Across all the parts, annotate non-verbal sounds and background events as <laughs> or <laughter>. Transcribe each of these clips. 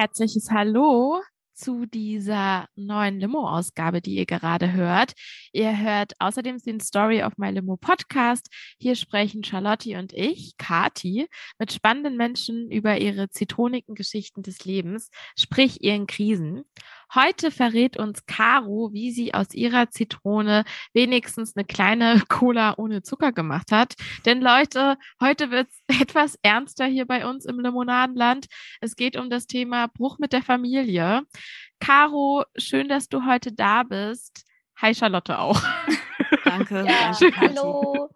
herzliches Hallo zu dieser neuen Limo-Ausgabe, die ihr gerade hört. Ihr hört außerdem den Story of My Limo Podcast. Hier sprechen Charlotte und ich, Kati, mit spannenden Menschen über ihre zitronigen Geschichten des Lebens, sprich ihren Krisen. Heute verrät uns Caro, wie sie aus ihrer Zitrone wenigstens eine kleine <laughs> Cola ohne Zucker gemacht hat. Denn Leute, heute wird es <laughs> etwas ernster hier bei uns im Limonadenland. Es geht um das Thema Bruch mit der Familie. Caro, schön, dass du heute da bist. Hi Charlotte auch. <laughs> Danke. Ja, danke hallo.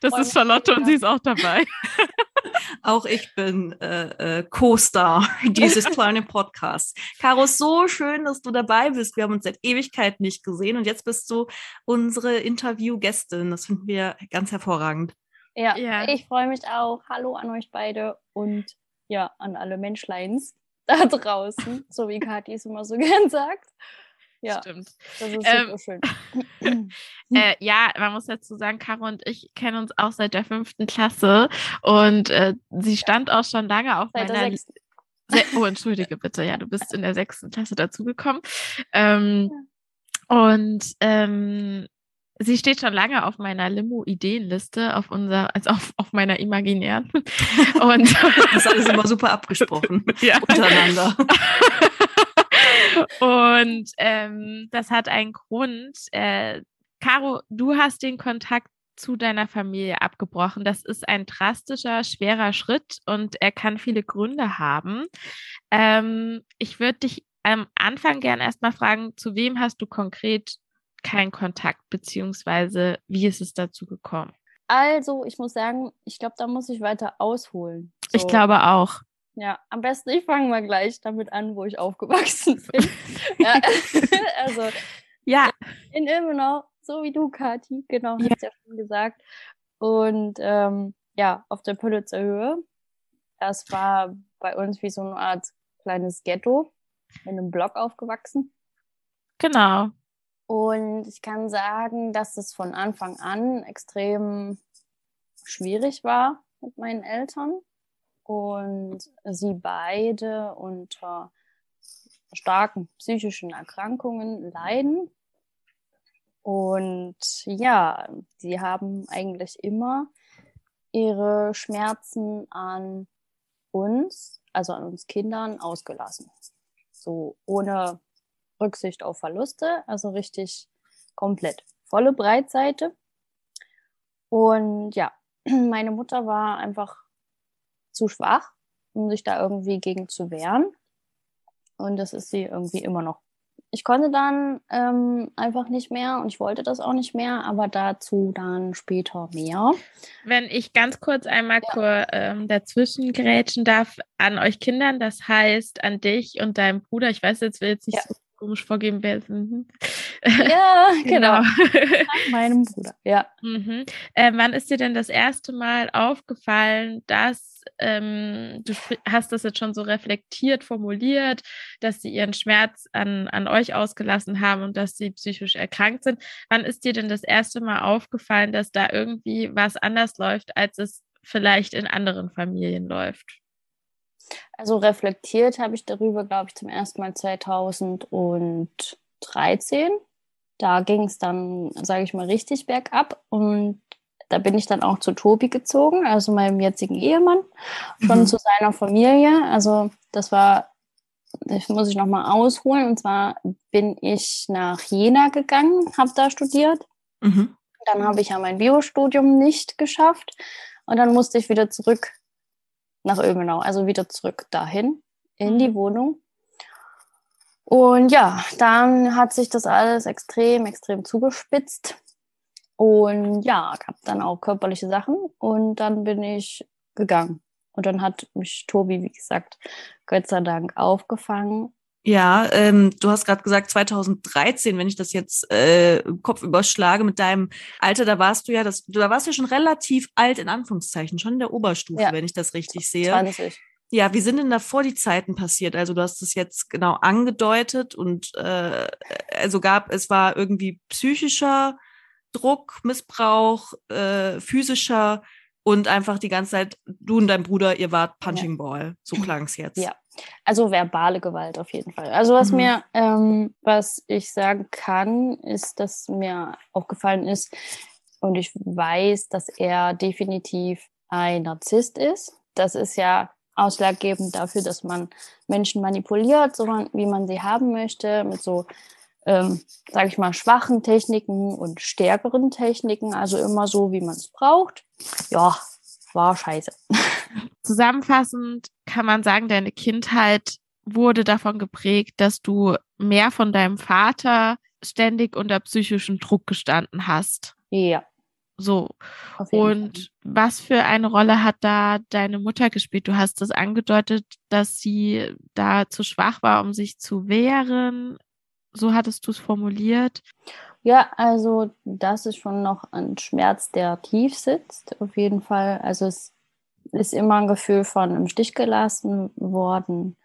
Das ist Charlotte und sie ist auch dabei. <laughs> Auch ich bin äh, äh, Co-Star dieses kleinen Podcasts. Caro, so schön, dass du dabei bist. Wir haben uns seit Ewigkeit nicht gesehen und jetzt bist du unsere Interviewgästin. Das finden wir ganz hervorragend. Ja, Ja. ich freue mich auch. Hallo an euch beide und ja, an alle Menschleins da <laughs> draußen, so wie Kathi es immer so <laughs> gern sagt. Ja, Stimmt. das ist Ähm, schön. <laughs> Äh, ja, man muss dazu sagen, Caro und ich kennen uns auch seit der fünften Klasse und äh, sie stand auch schon lange auf Seit der meiner sechsten. Se oh, entschuldige bitte, ja, du bist in der sechsten Klasse dazugekommen. Ähm, Und ähm, sie steht schon lange auf meiner Limo-Ideenliste, auf unser, also auf, auf meiner imaginären. <laughs> Und Das ist alles immer super abgesprochen <laughs> ja. untereinander. Und ähm, das hat einen Grund. Äh, Caro, du hast den Kontakt zu deiner Familie abgebrochen. Das ist ein drastischer, schwerer Schritt und er kann viele Gründe haben. Ähm, ich würde dich am Anfang gerne erstmal fragen, zu wem hast du konkret keinen Kontakt, beziehungsweise wie ist es dazu gekommen? Also, ich muss sagen, ich glaube, da muss ich weiter ausholen. Ich So, glaube auch. Ja, am besten, ich fange mal gleich damit an, wo ich aufgewachsen <laughs> bin. ja, <laughs> also, Ja, in Ilmenau, so wie du, Kathi, genau, Ja. hast ja schon gesagt. Und ähm, ja, auf der Pölitzer Höhe. Das war bei uns wie so eine Art kleines Ghetto in einem Block aufgewachsen. genau. Und ich kann sagen, dass es von Anfang an extrem schwierig war mit meinen Eltern und sie beide unter starken psychischen Erkrankungen leiden. Und ja, sie haben eigentlich immer ihre Schmerzen an uns, also an uns Kindern, ausgelassen. So ohne Rücksicht auf Verluste, also richtig komplett volle Breitseite. Und ja, <clears throat> meine Mutter war einfach zu schwach, um sich da irgendwie gegen zu wehren. Und das ist sie irgendwie immer noch. Ich konnte dann ähm, einfach nicht mehr und ich wollte das auch nicht mehr, aber dazu dann später mehr. Wenn ich ganz kurz einmal kur, ähm, dazwischen grätschen darf an euch Kindern, das heißt an dich und deinem Bruder, ich weiß jetzt, will jetzt nicht Ja. so komisch vorgeben, wer es ist. Ja, <laughs> genau. genau. Nach meinem Bruder. Ja. mhm. äh, wann ist dir denn das erste Mal aufgefallen, dass ähm, du hast das jetzt schon so reflektiert formuliert, dass sie ihren Schmerz an, an euch ausgelassen haben und dass sie psychisch erkrankt sind? Wann ist dir denn das erste Mal aufgefallen, dass da irgendwie was anders läuft, als es vielleicht in anderen Familien läuft? Also reflektiert habe ich darüber, glaube ich, zum ersten Mal 2013. Da ging es dann, sage ich mal, richtig bergab. Und da bin ich dann auch zu Tobi gezogen, also meinem jetzigen Ehemann, schon Mhm. zu seiner Familie. Also das war, das muss ich nochmal ausholen. Und zwar bin ich nach Jena gegangen, habe da studiert. Mhm. Dann habe ich ja mein Biostudium nicht geschafft. Und dann musste ich wieder zurück nach Ilmenau, also wieder zurück dahin in die Mhm. Wohnung. Und ja, dann hat sich das alles extrem, extrem zugespitzt. Und ja, gab dann auch körperliche Sachen. Und dann bin ich gegangen. Und dann hat mich Tobi, wie gesagt, Gott sei Dank aufgefangen. Ja, ähm, du hast gerade gesagt 2013, wenn ich das jetzt äh, im Kopf überschlage mit deinem Alter, da warst du ja, das, da warst du ja schon relativ alt in Anführungszeichen, schon in der Oberstufe, Ja. wenn ich das richtig sehe. 20. Ja, wie sind denn davor die Zeiten passiert? Also du hast es jetzt genau angedeutet und äh, also gab, es war irgendwie psychischer Druck, Missbrauch, äh, physischer und einfach die ganze Zeit, du und dein Bruder, ihr wart Punching Ball. So <laughs> klang es jetzt. Ja, Also verbale Gewalt auf jeden Fall. Also was Mhm. mir, ähm, was ich sagen kann, ist, dass mir aufgefallen ist und ich weiß, dass er definitiv ein Narzisst ist. Das ist ja ausschlaggebend dafür, dass man Menschen manipuliert, so wie man sie haben möchte, mit so, ähm, sage ich mal, schwachen Techniken und stärkeren Techniken, also immer so, wie man es braucht. Ja, war scheiße. <laughs> Zusammenfassend kann man sagen, deine Kindheit wurde davon geprägt, dass du mehr von deinem Vater ständig unter psychischem Druck gestanden hast. Ja, So. Und was für eine Rolle hat da deine Mutter gespielt? Du hast das angedeutet, dass sie da zu schwach war, um sich zu wehren. So hattest du es formuliert. Ja, also das ist schon noch ein Schmerz, der tief sitzt, auf jeden Fall. Also es ist immer ein Gefühl von im Stich gelassen worden.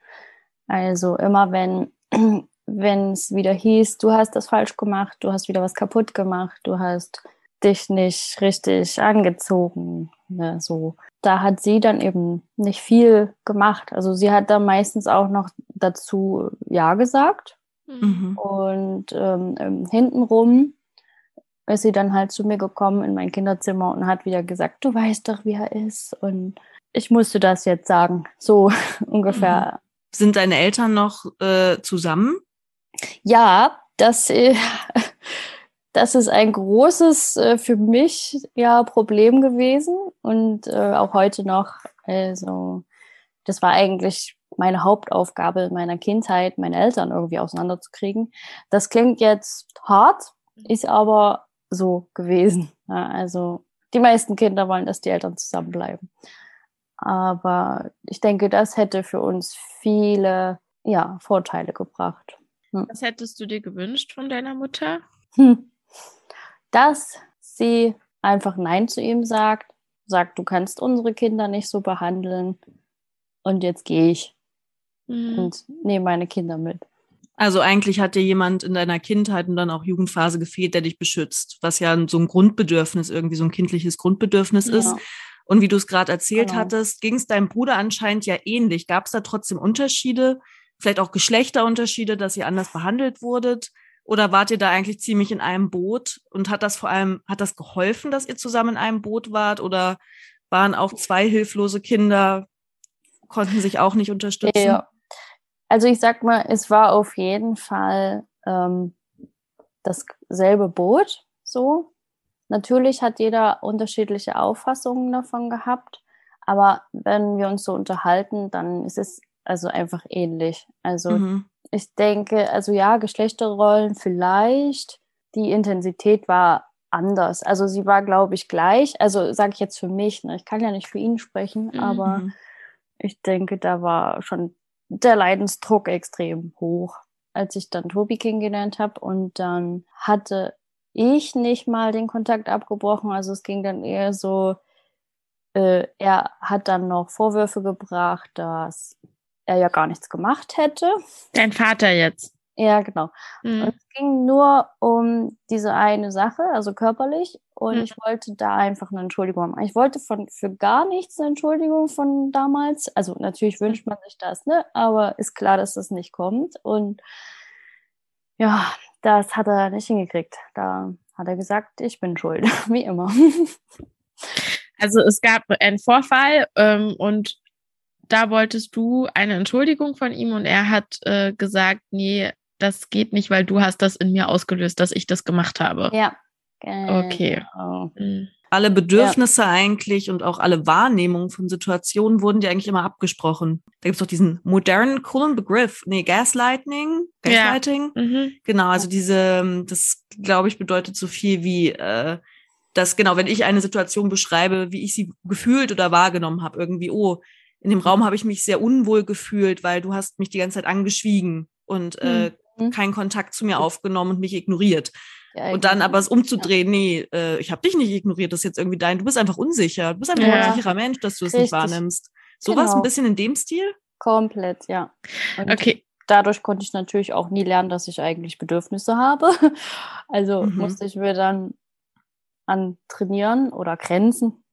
Also immer wenn <clears throat> wenn es wieder hieß, du hast das falsch gemacht, du hast wieder was kaputt gemacht, du hast dich nicht richtig angezogen, ne, so. Da hat sie dann eben nicht viel gemacht. Also sie hat da meistens auch noch dazu Ja gesagt. Mhm. Und ähm, ähm, hintenrum ist sie dann halt zu mir gekommen in mein Kinderzimmer und hat wieder gesagt, du weißt doch, wie er ist. Und ich musste das jetzt sagen. So <laughs> ungefähr. Sind deine Eltern noch äh, zusammen? Ja, das, äh, <laughs> das ist ein großes äh, für mich ja Problem gewesen und äh, auch heute noch. Also das war eigentlich meine Hauptaufgabe in meiner Kindheit, meine Eltern irgendwie auseinanderzukriegen. Das klingt jetzt hart, ist aber so gewesen. Ja, also die meisten Kinder wollen, dass die Eltern zusammenbleiben. Aber ich denke, das hätte für uns viele ja, Vorteile gebracht. Was hättest du dir gewünscht von deiner Mutter? Hm. Dass sie einfach Nein zu ihm sagt, sagt, du kannst unsere Kinder nicht so behandeln und jetzt gehe ich Mhm. und nehme meine Kinder mit. Also eigentlich hat dir jemand in deiner Kindheit und dann auch Jugendphase gefehlt, der dich beschützt, was ja so ein Grundbedürfnis, irgendwie so ein kindliches Grundbedürfnis ist. Ja. Und wie du es gerade erzählt Genau. hattest, ging es deinem Bruder anscheinend ja ähnlich. Gab es da trotzdem Unterschiede, vielleicht auch Geschlechterunterschiede, dass ihr anders behandelt wurdet? Oder wart ihr da eigentlich ziemlich in einem Boot? Und hat das vor allem, hat das geholfen, dass ihr zusammen in einem Boot wart? Oder waren auch zwei hilflose Kinder, konnten sich auch nicht unterstützen? Ja. Also ich sag mal, es war auf jeden Fall ähm, dasselbe Boot so. Natürlich hat jeder unterschiedliche Auffassungen davon gehabt, aber wenn wir uns so unterhalten, dann ist es also einfach ähnlich. Also Mhm. ich denke, also ja, Geschlechterrollen vielleicht, die Intensität war anders. Also sie war, glaube ich, gleich. Also sage ich jetzt für mich, ne? ich kann ja nicht für ihn sprechen, Mhm. aber Mhm. ich denke, da war schon der Leidensdruck extrem hoch, als ich dann Tobi kennengelernt habe. Und dann hatte ich nicht mal den Kontakt abgebrochen. Also es ging dann eher so, äh, er hat dann noch Vorwürfe gebracht, dass er ja gar nichts gemacht hätte. Dein Vater jetzt. Ja, genau. Mhm. Und es ging nur um diese eine Sache, also körperlich. Und Mhm. ich wollte da einfach eine Entschuldigung haben. Ich wollte von, für gar nichts eine Entschuldigung von damals. Also natürlich wünscht man sich das, ne? Aber ist klar, dass das nicht kommt. Und ja, das hat er nicht hingekriegt. Da hat er gesagt, ich bin schuld, <laughs> wie immer. Also es gab einen Vorfall ähm, und da wolltest du eine Entschuldigung von ihm und er hat äh, gesagt, nee, das geht nicht, weil du hast das in mir ausgelöst, dass ich das gemacht habe. ja. Okay. Genau. Mhm. alle Bedürfnisse eigentlich und auch alle Wahrnehmungen von Situationen wurden dir eigentlich immer abgesprochen. Da gibt's doch diesen modernen, coolen Begriff. Nee, Gaslighting. Ja. Gaslighting. Mhm. Genau, also diese, das glaube ich bedeutet so viel wie, äh, dass genau, wenn ich eine Situation beschreibe, wie ich sie gefühlt oder wahrgenommen habe, irgendwie, oh, in dem Raum habe ich mich sehr unwohl gefühlt, weil du hast mich die ganze Zeit angeschwiegen und äh, Mhm. keinen Kontakt zu mir aufgenommen und mich ignoriert. Ja, Und dann aber es umzudrehen, nee, äh, ich habe dich nicht ignoriert, das ist jetzt irgendwie dein, du bist einfach unsicher, du bist einfach ein unsicherer Mensch, dass du es nicht wahrnimmst. Sowas Genau. ein bisschen in dem Stil? Komplett, ja. Und Okay. dadurch konnte ich natürlich auch nie lernen, dass ich eigentlich Bedürfnisse habe. <laughs> Also Mhm. musste ich mir dann an trainieren oder Grenzen.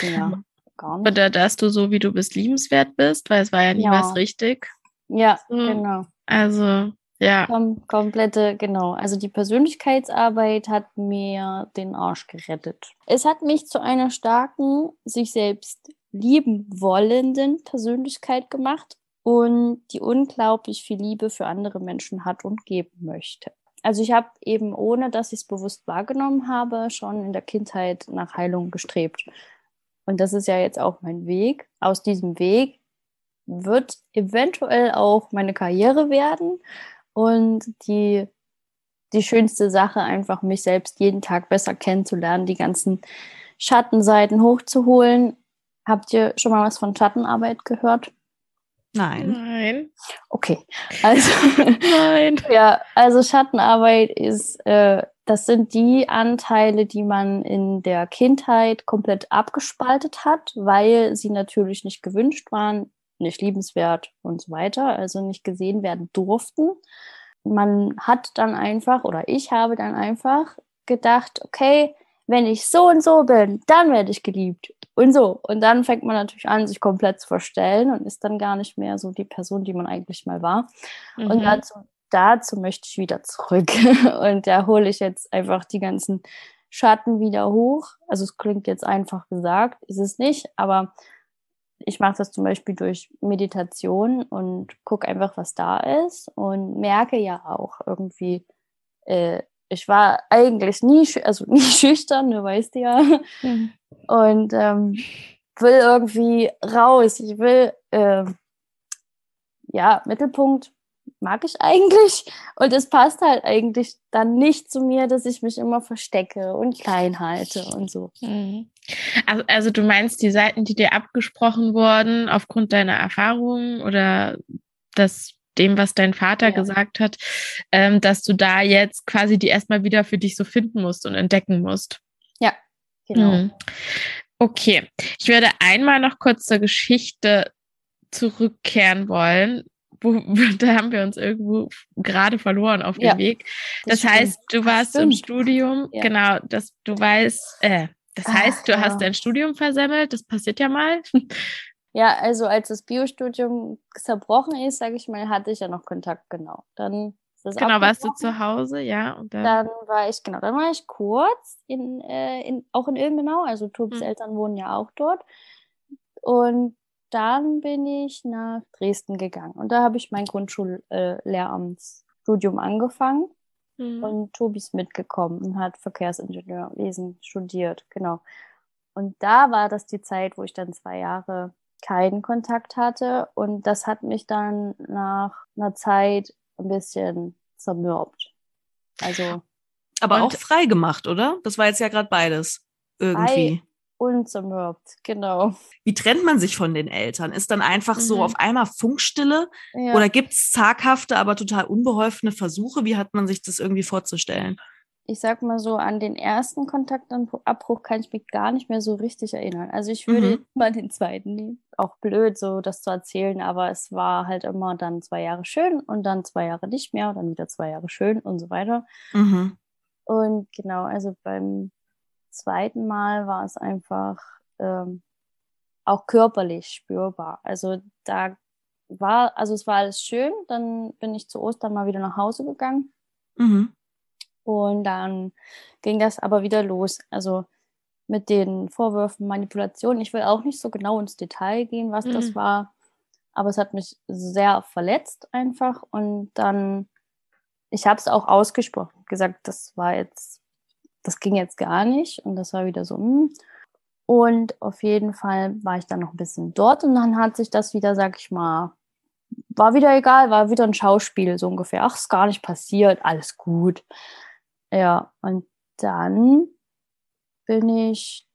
Ja, gar nicht. Oder dass du so, wie du bist, liebenswert bist, weil es war ja nie Ja. was richtig. Ja, So. genau. Also, ja. Kom komplette, genau. Also die Persönlichkeitsarbeit hat mir den Arsch gerettet. Es hat mich zu einer starken, sich selbst lieben wollenden Persönlichkeit gemacht und die unglaublich viel Liebe für andere Menschen hat und geben möchte. Also ich habe eben, ohne dass ich es bewusst wahrgenommen habe, schon in der Kindheit nach Heilung gestrebt. Und das ist ja jetzt auch mein Weg. Aus diesem Weg wird eventuell auch meine Karriere werden und die, die schönste Sache, einfach mich selbst jeden Tag besser kennenzulernen, die ganzen Schattenseiten hochzuholen. Habt ihr schon mal was von Schattenarbeit gehört? Nein. Nein. Okay, also <laughs> Nein. ja, also Schattenarbeit ist, äh, das sind die Anteile, die man in der Kindheit komplett abgespaltet hat, weil sie natürlich nicht gewünscht waren, nicht liebenswert und so weiter, also nicht gesehen werden durften. Man hat dann einfach, oder ich habe dann einfach gedacht, okay, wenn ich so und so bin, dann werde ich geliebt. Und so. Und dann fängt man natürlich an, sich komplett zu verstellen und ist dann gar nicht mehr so die Person, die man eigentlich mal war. Und Mhm. dazu, dazu möchte ich wieder zurück. <laughs> Und da hole ich jetzt einfach die ganzen Schatten wieder hoch. Also es klingt jetzt einfach gesagt, ist es nicht, aber ich mache das zum Beispiel durch Meditation und gucke einfach, was da ist und merke ja auch irgendwie, äh, ich war eigentlich nie, also <laughs> nie schüchtern, du weißt ja, Mhm. und ähm, will irgendwie raus. Ich will, ähm, ja, Mittelpunkt mag ich eigentlich. Und es passt halt eigentlich dann nicht zu mir, dass ich mich immer verstecke und klein halte und so. Mhm. Also, also du meinst die Seiten, die dir abgesprochen wurden aufgrund deiner Erfahrungen oder das dem, was dein Vater Ja. gesagt hat, ähm, dass du da jetzt quasi die erstmal wieder für dich so finden musst und entdecken musst. Genau. Mhm. Okay, ich würde einmal noch kurz zur Geschichte zurückkehren wollen. Wo, da haben wir uns irgendwo gerade verloren auf dem Ja, Weg. Das, stimmt. heißt, du warst im. Studium, Ja. genau, dass du weißt, äh, das Ach, heißt, du ja. hast dein Studium versemmelt, das passiert ja mal. <laughs> Ja, also als das Biostudium zerbrochen ist, sage ich mal, hatte ich ja noch Kontakt, genau. Dann ist das genau, warst du zu Hause, ja. Und dann, Dann war ich, genau, dann war ich kurz in, äh, in auch in Ilmenau, also Tobis Mhm. Eltern wohnen ja auch dort. Und dann bin ich nach Dresden gegangen. Und da habe ich mein Grundschullehramtsstudium äh, angefangen. Mhm. Und Tobi ist mitgekommen und hat Verkehrsingenieurwesen studiert, genau. Und da war das die Zeit, wo ich dann zwei Jahre keinen Kontakt hatte. Und das hat mich dann nach einer Zeit ein bisschen zermürbt. Also Aber Und- auch frei gemacht, oder? Das war jetzt ja gerade beides. Irgendwie. Und zermürbt, genau. Wie trennt man sich von den Eltern? Ist dann einfach so Mhm. auf einmal Funkstille Ja. oder gibt es zaghafte, aber total unbeholfene Versuche? Wie hat man sich das irgendwie vorzustellen? ich sag mal so, an den ersten Kontaktabbruch kann ich mich gar nicht mehr so richtig erinnern. Also ich würde Mhm. mal den zweiten nehmen. Auch blöd, so das zu erzählen, aber es war halt immer dann zwei Jahre schön und dann zwei Jahre nicht mehr und dann wieder zwei Jahre schön und so weiter. Mhm. Und genau, also beim zweiten Mal war es einfach ähm, auch körperlich spürbar. Also da war, also es war alles schön. Dann bin ich zu Ostern mal wieder nach Hause gegangen. Mhm. Und dann ging das aber wieder los. Also mit den Vorwürfen Manipulation. Ich will auch nicht so genau ins Detail gehen, was das Mhm. war. Aber es hat mich sehr verletzt einfach. Und dann, ich habe es auch ausgesprochen, gesagt, das war jetzt, das ging jetzt gar nicht. Und das war wieder so, hm. Und auf jeden Fall war ich dann noch ein bisschen dort und dann hat sich das wieder, sag ich mal, war wieder egal, war wieder ein Schauspiel so ungefähr. Ach, ist gar nicht passiert, alles gut. Ja, und dann bin ich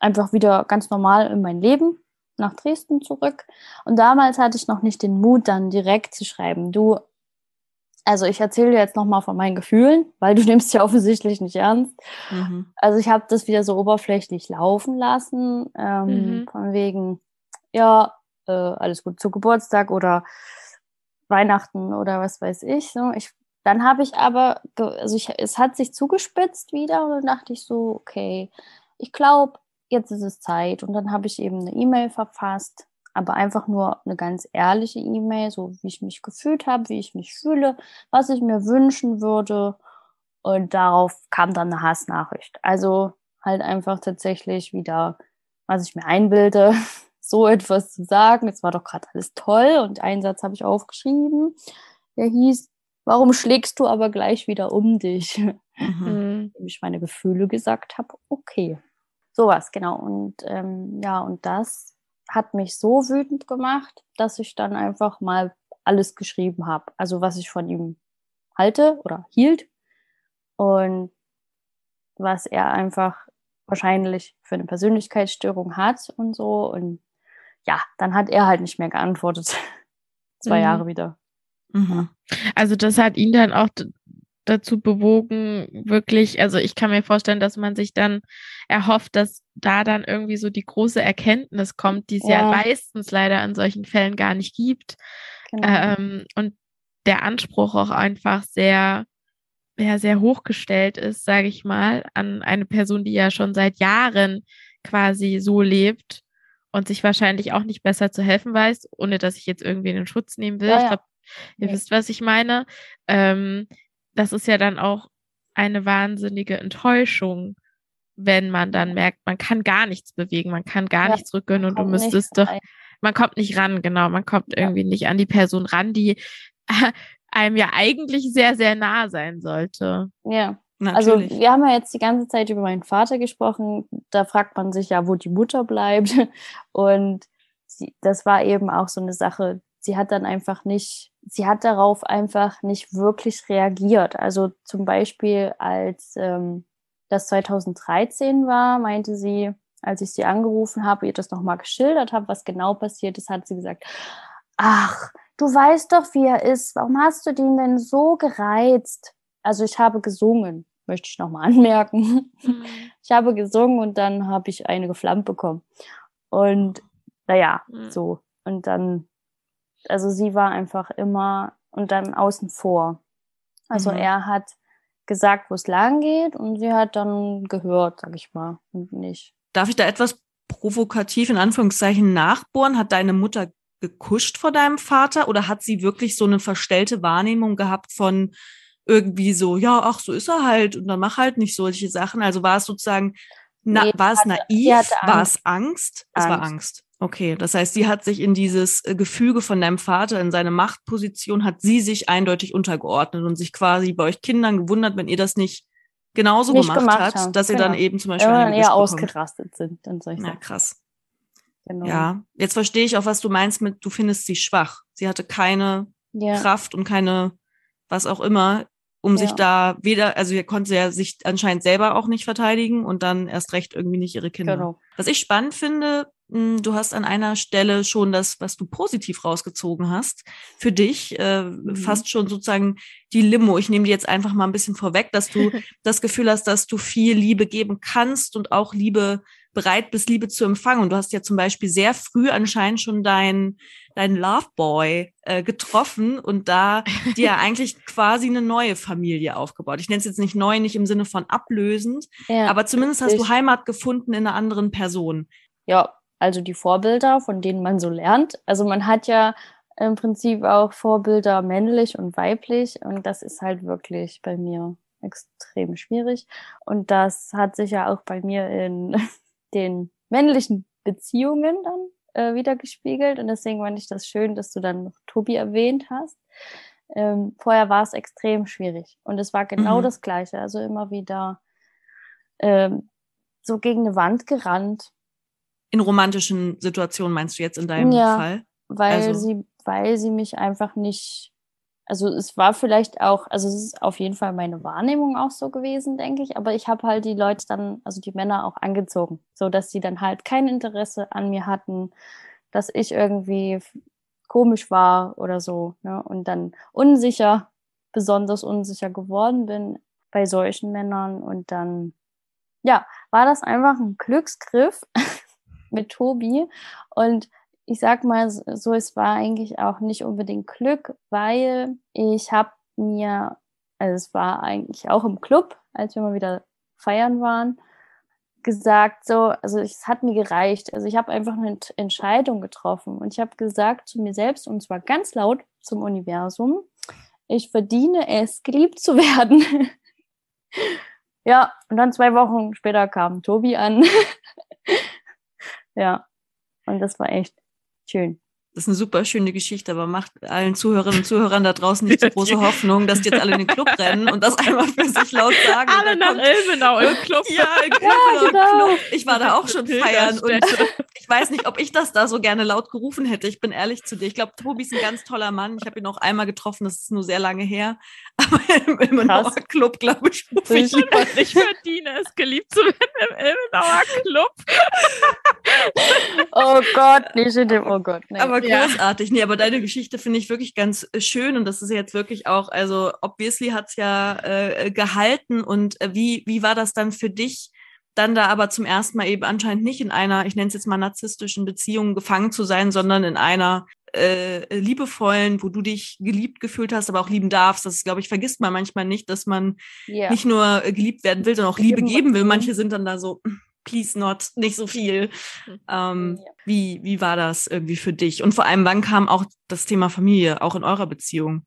einfach wieder ganz normal in mein Leben nach Dresden zurück. Und damals hatte ich noch nicht den Mut, dann direkt zu schreiben, du, also ich erzähle dir jetzt nochmal von meinen Gefühlen, weil du <laughs> nimmst ja offensichtlich nicht ernst. Mhm. Also ich habe das wieder so oberflächlich laufen lassen, ähm, Mhm. von wegen, ja, äh, alles gut zu Geburtstag oder Weihnachten oder was weiß ich. So. ich dann habe ich aber, also ich, es hat sich zugespitzt wieder und dann dachte ich so, okay, ich glaube, jetzt ist es Zeit. Und dann habe ich eben eine E-Mail verfasst aber einfach nur eine ganz ehrliche E-Mail, so wie ich mich gefühlt habe, wie ich mich fühle, was ich mir wünschen würde. Und darauf kam dann eine Hassnachricht. Also halt einfach tatsächlich wieder, was ich mir einbilde, <laughs> so etwas zu sagen. Es war doch gerade alles toll und einen Satz habe ich aufgeschrieben. Der hieß, warum schlägst du aber gleich wieder um dich? <laughs> Mhm. ich meine Gefühle gesagt habe, okay. Sowas, genau. Und ähm, ja, und das hat mich so wütend gemacht, dass ich dann einfach mal alles geschrieben habe. Also was ich von ihm halte oder hielt und was er einfach wahrscheinlich für eine Persönlichkeitsstörung hat und so. Und ja, dann hat er halt nicht mehr geantwortet. <laughs> Zwei mhm. Jahre wieder. Mhm. Also das hat ihn dann auch dazu bewogen, wirklich, also ich kann mir vorstellen, dass man sich dann erhofft, dass da dann irgendwie so die große Erkenntnis kommt, die es ja, ja meistens leider in solchen Fällen gar nicht gibt. Genau. Ähm, und der Anspruch auch einfach sehr, ja, sehr hochgestellt ist, sage ich mal, an eine Person, die ja schon seit Jahren quasi so lebt und sich wahrscheinlich auch nicht besser zu helfen weiß, ohne dass ich jetzt irgendwie in den Schutz nehmen will. Ja, ich glaube, ihr nee. wisst, was ich meine. Ähm, das ist ja dann auch eine wahnsinnige Enttäuschung, wenn man dann merkt, man kann gar nichts bewegen, man kann gar ja, nichts rückgönnen und du müsstest doch, man kommt nicht ran, genau, man kommt ja. irgendwie nicht an die Person ran, die <laughs> einem ja eigentlich sehr, sehr nah sein sollte. Ja. Also, Natürlich. Also wir haben ja jetzt die ganze Zeit über meinen Vater gesprochen. Da fragt man sich ja, wo die Mutter bleibt. <laughs> Und sie, das war eben auch so eine Sache. Sie hat dann einfach nicht sie hat darauf einfach nicht wirklich reagiert. Also zum Beispiel, als ähm, das 2013 war, meinte sie, als ich sie angerufen habe, ihr das nochmal geschildert habe, was genau passiert ist, hat sie gesagt, ach, du weißt doch, wie er ist. Warum hast du den denn so gereizt? Also ich habe gesungen, möchte ich nochmal <laughs> anmerken. Mhm. Ich habe gesungen und dann habe ich eine geflammt bekommen. Und naja, mhm. so. Und dann also sie war einfach immer und dann außen vor. Also mhm. er hat gesagt, wo es lang geht und sie hat dann gehört, sag ich mal, und nicht. Darf ich da etwas provokativ in Anführungszeichen nachbohren? Hat deine Mutter gekuscht vor deinem Vater oder hat sie wirklich so eine verstellte Wahrnehmung gehabt von irgendwie so, ja, ach, so ist er halt und dann mach halt nicht solche Sachen. Also war es sozusagen, na, nee, war es naiv, war es Angst? Es war Angst. Okay, das heißt, sie hat sich in dieses äh, Gefüge von deinem Vater, in seine Machtposition, hat sie sich eindeutig untergeordnet und sich quasi bei euch Kindern gewundert, wenn ihr das nicht genauso nicht gemacht, gemacht, hat, dass genau. ihr dann genau. eben zum Beispiel ja, eher ausgerastet sind und solche Ja, krass. Genau. Ja, jetzt verstehe ich auch, was du meinst mit, du findest sie schwach. Sie hatte keine ja. Kraft und keine, was auch immer, um ja. sich da weder, also er konnte ja sich anscheinend selber auch nicht verteidigen und dann erst recht irgendwie nicht ihre Kinder. Genau. Was ich spannend finde, du hast an einer Stelle schon das, was du positiv rausgezogen hast, für dich äh, mhm. fast schon sozusagen die Limo. Ich nehme dir jetzt einfach mal ein bisschen vorweg, dass du <laughs> das Gefühl hast, dass du viel Liebe geben kannst und auch Liebe bereit bist, Liebe zu empfangen. Und du hast ja zum Beispiel sehr früh anscheinend schon deinen dein Loveboy äh, getroffen und da dir <laughs> eigentlich quasi eine neue Familie aufgebaut. Ich nenne es jetzt nicht neu, nicht im Sinne von ablösend, ja, aber zumindest hast du Heimat gefunden in einer anderen Person. Ja, also die Vorbilder, von denen man so lernt. Also man hat ja im Prinzip auch Vorbilder männlich und weiblich und das ist halt wirklich bei mir extrem schwierig. Und das hat sich ja auch bei mir in <laughs> den männlichen Beziehungen dann äh, wieder gespiegelt und deswegen fand ich das schön, dass du dann noch Tobi erwähnt hast. Ähm, vorher war es extrem schwierig und es war genau mhm. das Gleiche, also immer wieder ähm, so gegen eine Wand gerannt in romantischen Situationen meinst du jetzt in deinem ja, Fall? Weil also. sie, weil sie mich einfach nicht, also es war vielleicht auch, also es ist auf jeden Fall meine Wahrnehmung auch so gewesen, denke ich, aber ich habe halt die Leute dann, also die Männer auch angezogen, so dass sie dann halt kein Interesse an mir hatten, dass ich irgendwie komisch war oder so, ne? Und dann unsicher, besonders unsicher geworden bin bei solchen Männern und dann ja, war das einfach ein Glücksgriff, <laughs> mit Tobi. Und ich sag mal so, es war eigentlich auch nicht unbedingt Glück, weil ich habe mir, also es war eigentlich auch im Club, als wir mal wieder feiern waren, gesagt, so, also es hat mir gereicht. Also ich habe einfach eine Entscheidung getroffen und ich habe gesagt zu mir selbst und zwar ganz laut zum Universum, ich verdiene es, geliebt zu <laughs> werden. ja, und dann zwei Wochen später kam Tobi an. <laughs> ja, und das war echt schön. Das ist eine super schöne Geschichte, aber macht allen Zuhörerinnen und Zuhörern da draußen nicht so große Hoffnung, dass die jetzt alle in den Club <laughs> rennen und das einmal für sich laut sagen. Alle nach Ilmenau im Club. Ja, <laughs> in Ilmenau ja, genau. im Club. Ich war da auch schon feiern und <laughs> ich weiß nicht, ob ich das da so gerne laut gerufen hätte. Ich bin ehrlich zu dir. Ich glaube, Tobi ist ein ganz toller Mann. Ich habe ihn auch einmal getroffen, das ist nur sehr lange her. Aber im Ilmenauer Club, glaube ich, rufe ich lieber. Ich verdiene es, geliebt zu werden im Ilmenauer Club. oh Gott, nicht in dem, oh Gott. Nee. Aber großartig. Ja. Nee, aber deine Geschichte finde ich wirklich ganz äh, schön und das ist jetzt wirklich auch, also obviously hat es ja äh, gehalten und äh, wie, wie war das dann für dich? dann da aber zum ersten Mal eben anscheinend nicht in einer, ich nenne es jetzt mal narzisstischen Beziehung gefangen zu sein, sondern in einer äh, liebevollen, wo du dich geliebt gefühlt hast, aber auch lieben darfst. Das, glaube ich, vergisst man manchmal nicht, dass man yeah. nicht nur äh, geliebt werden will, sondern auch Liebe geben will. Manche sind dann da so, please not, nicht so viel. Hm. Ähm, ja. wie, wie war das irgendwie für dich? Und vor allem, wann kam auch das Thema Familie, auch in eurer Beziehung,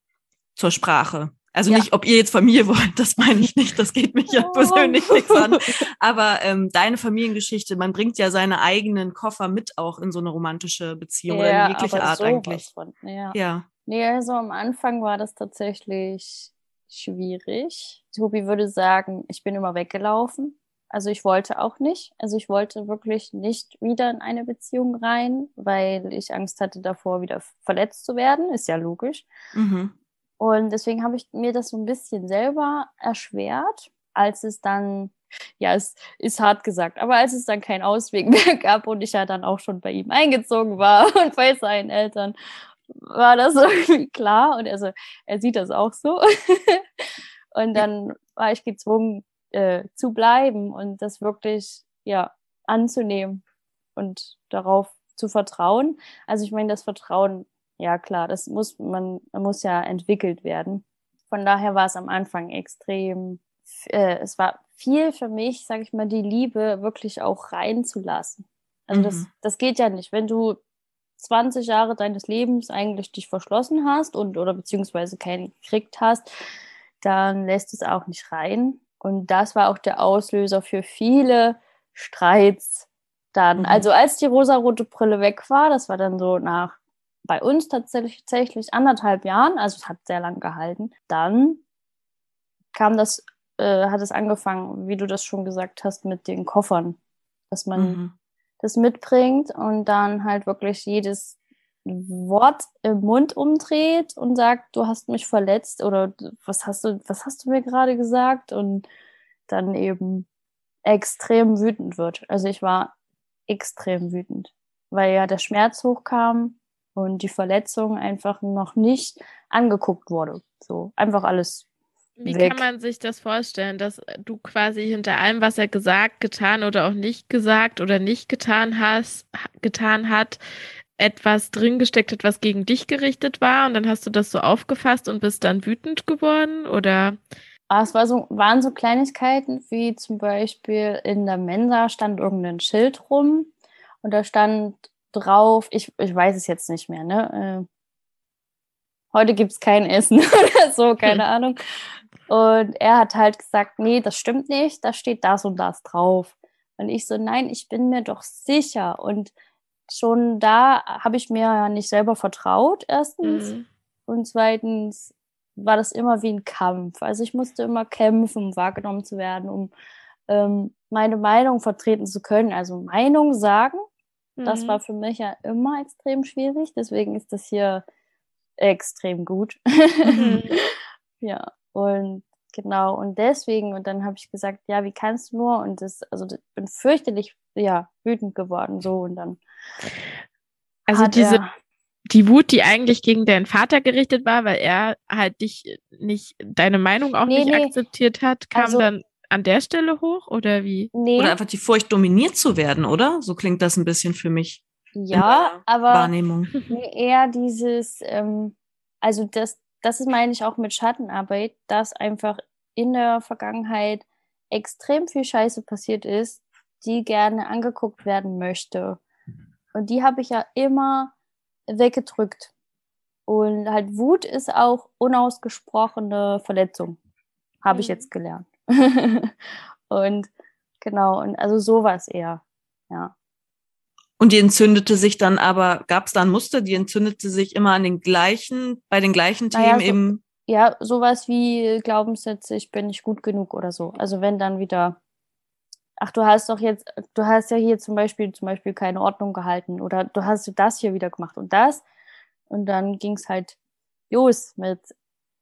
zur Sprache? Also ja. nicht, ob ihr jetzt Familie <laughs> wollt, das meine ich nicht, das geht mich ja oh. persönlich nichts an. <laughs> Aber ähm, deine Familiengeschichte, man bringt ja seine eigenen Koffer mit auch in so eine romantische Beziehung ja, oder in jegliche Art eigentlich. Von, ja. ja. Nee, also am Anfang war das tatsächlich schwierig. Tobi würde sagen, ich bin immer weggelaufen. Also ich wollte auch nicht. Also ich wollte wirklich nicht wieder in eine Beziehung rein, weil ich Angst hatte davor, wieder verletzt zu werden. Ist ja logisch. Mhm. Und deswegen habe ich mir das so ein bisschen selber erschwert, als es dann, ja, es ist hart gesagt, aber als es dann keinen Ausweg <laughs> mehr gab und ich ja dann auch schon bei ihm eingezogen war <laughs> und bei seinen Eltern, war das <laughs> irgendwie klar. Und also, er sieht das auch so. und dann war ich gezwungen, äh, zu bleiben und das wirklich ja anzunehmen und darauf zu vertrauen. Also ich meine, das Vertrauen, ja klar, das muss man, muss ja entwickelt werden. Von daher war es am Anfang extrem, äh, es war viel für mich, sage ich mal, die Liebe wirklich auch reinzulassen. Also mhm. das, das geht ja nicht, wenn du 20 Jahre deines Lebens eigentlich dich verschlossen hast und oder beziehungsweise keinen gekriegt hast, dann lässt es auch nicht rein. Und das war auch der Auslöser für viele Streits dann. Mhm. Also als die rosarote Brille weg war, das war dann so nach bei uns tatsächlich, tatsächlich anderthalb Jahren, also es hat sehr lang gehalten, dann kam das, äh, hat es angefangen, wie du das schon gesagt hast, mit den Koffern, dass man mhm. das mitbringt und dann halt wirklich jedes Wort im Mund umdreht und sagt, du hast mich verletzt oder was hast du, was hast du mir gerade gesagt? Und dann eben extrem wütend wird. Also ich war extrem wütend, weil ja der Schmerz hochkam und die Verletzung einfach noch nicht angeguckt wurde. So einfach alles. Wie weg. kann man sich das vorstellen, dass du quasi hinter allem, was er gesagt, getan oder auch nicht gesagt oder nicht getan hast, getan hat, etwas drin gesteckt hat, was gegen dich gerichtet war und dann hast du das so aufgefasst und bist dann wütend geworden oder? Ah, es war so, waren so Kleinigkeiten wie zum Beispiel in der Mensa stand irgendein Schild rum und da stand drauf, ich, ich weiß es jetzt nicht mehr, ne? Äh, heute gibt's kein Essen <laughs> oder so, keine <laughs> Ahnung. Und er hat halt gesagt, nee, das stimmt nicht, da steht das und das drauf. Und ich so, nein, ich bin mir doch sicher. Und schon da habe ich mir ja nicht selber vertraut, erstens. Mhm. Und zweitens war das immer wie ein Kampf. Also ich musste immer kämpfen, um wahrgenommen zu werden, um ähm, meine Meinung vertreten zu können. Also Meinung sagen, mhm. das war für mich ja immer extrem schwierig. Deswegen ist das hier extrem gut. Mhm. <laughs> ja, und genau, und deswegen, und dann habe ich gesagt, ja, wie kannst du nur? Und das, also ich bin fürchterlich, ja, wütend geworden, so und dann. Also diese, er, die Wut, die eigentlich gegen deinen Vater gerichtet war, weil er halt dich nicht, deine Meinung auch nee, nicht nee. akzeptiert hat, kam also, dann an der Stelle hoch oder wie? Nee. Oder einfach die Furcht, dominiert zu werden, oder? So klingt das ein bisschen für mich. Ja, aber Wahrnehmung. eher dieses, ähm, also das, das ist, meine ich auch mit Schattenarbeit, dass einfach in der Vergangenheit extrem viel Scheiße passiert ist, die gerne angeguckt werden möchte. Und die habe ich ja immer weggedrückt. Und halt Wut ist auch unausgesprochene Verletzung, habe mhm. ich jetzt gelernt. <laughs> und genau, und also sowas eher, ja. Und die entzündete sich dann aber, gab es da ein Muster, die entzündete sich immer an den gleichen, bei den gleichen Themen naja, so, eben? Ja, sowas wie Glaubenssätze, ich bin nicht gut genug oder so. Also wenn dann wieder, ach, du hast doch jetzt, du hast ja hier zum Beispiel, zum Beispiel keine Ordnung gehalten oder du hast das hier wieder gemacht und das. Und dann ging es halt los mit,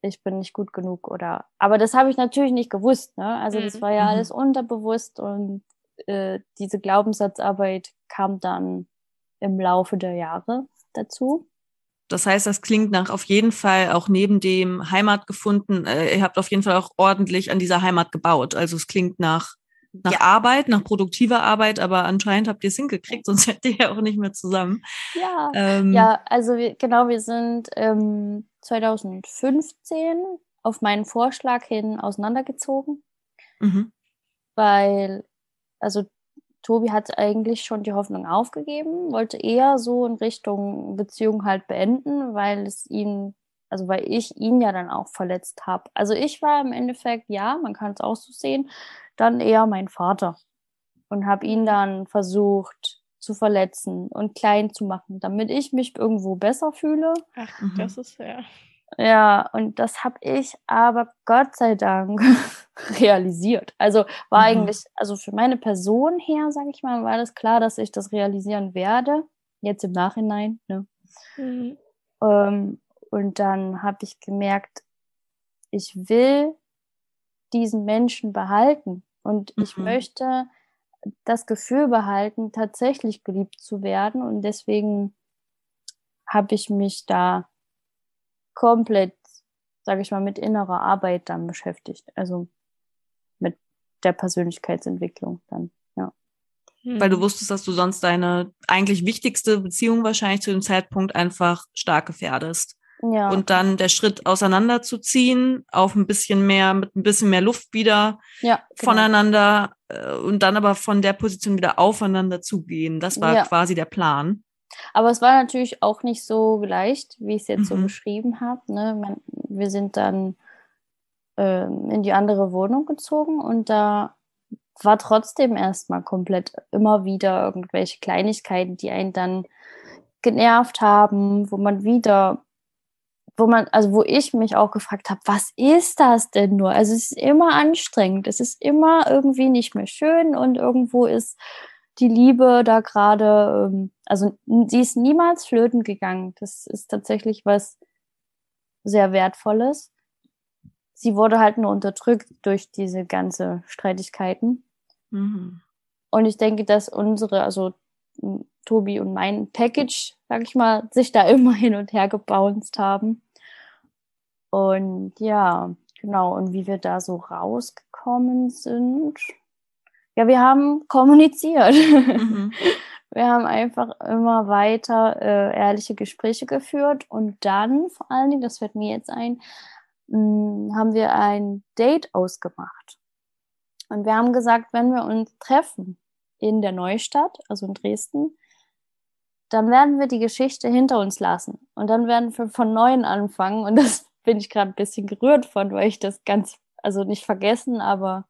ich bin nicht gut genug oder, aber das habe ich natürlich nicht gewusst, ne? Also das mhm. war ja mhm. alles unterbewusst und äh, diese Glaubenssatzarbeit kam dann im Laufe der Jahre dazu. Das heißt, das klingt nach auf jeden Fall auch neben dem Heimat gefunden. Äh, ihr habt auf jeden Fall auch ordentlich an dieser Heimat gebaut. Also es klingt nach, nach ja. Arbeit, nach produktiver Arbeit, aber anscheinend habt ihr es hingekriegt, sonst hättet ihr ja auch nicht mehr zusammen. Ja, ähm, ja also wir, genau, wir sind ähm, 2015 auf meinen Vorschlag hin auseinandergezogen, mhm. weil also Tobi hat eigentlich schon die Hoffnung aufgegeben, wollte eher so in Richtung Beziehung halt beenden, weil es ihn, also weil ich ihn ja dann auch verletzt habe. Also ich war im Endeffekt, ja, man kann es auch so sehen, dann eher mein Vater und habe ihn dann versucht zu verletzen und klein zu machen, damit ich mich irgendwo besser fühle. Ach, mhm. das ist ja. Ja, und das habe ich aber Gott sei Dank <laughs> realisiert. Also war mhm. eigentlich, also für meine Person her, sage ich mal, war das klar, dass ich das realisieren werde. Jetzt im Nachhinein. Ne? Mhm. Ähm, und dann habe ich gemerkt, ich will diesen Menschen behalten und mhm. ich möchte das Gefühl behalten, tatsächlich geliebt zu werden. Und deswegen habe ich mich da komplett, sage ich mal, mit innerer Arbeit dann beschäftigt. Also mit der Persönlichkeitsentwicklung dann, ja. Weil du hm. wusstest, dass du sonst deine eigentlich wichtigste Beziehung wahrscheinlich zu dem Zeitpunkt einfach stark gefährdest. Ja. Und dann der Schritt auseinanderzuziehen, auf ein bisschen mehr, mit ein bisschen mehr Luft wieder ja, genau. voneinander äh, und dann aber von der Position wieder aufeinander zu gehen. Das war ja. quasi der Plan. Aber es war natürlich auch nicht so leicht, wie ich es jetzt mhm. so beschrieben habe. Ne? wir sind dann äh, in die andere Wohnung gezogen und da war trotzdem erstmal komplett immer wieder irgendwelche Kleinigkeiten, die einen dann genervt haben, wo man wieder, wo man, also wo ich mich auch gefragt habe, was ist das denn nur? Also es ist immer anstrengend, es ist immer irgendwie nicht mehr schön und irgendwo ist die Liebe da gerade, ähm, also sie ist niemals flöten gegangen. Das ist tatsächlich was sehr Wertvolles. Sie wurde halt nur unterdrückt durch diese ganze Streitigkeiten. Mhm. Und ich denke, dass unsere, also Tobi und mein Package, sag ich mal, sich da immer <laughs> hin und her gebounced haben. Und ja, genau. Und wie wir da so rausgekommen sind, ja, wir haben kommuniziert. Mhm. <laughs> Wir haben einfach immer weiter äh, ehrliche Gespräche geführt und dann vor allen Dingen, das fällt mir jetzt ein, mh, hm, haben wir ein Date ausgemacht. Und wir haben gesagt, wenn wir uns treffen in der Neustadt, also in Dresden, dann werden wir die Geschichte hinter uns lassen und dann werden wir von neuem anfangen und das <laughs> bin ich gerade ein bisschen gerührt von, weil ich das ganz, also nicht vergessen, aber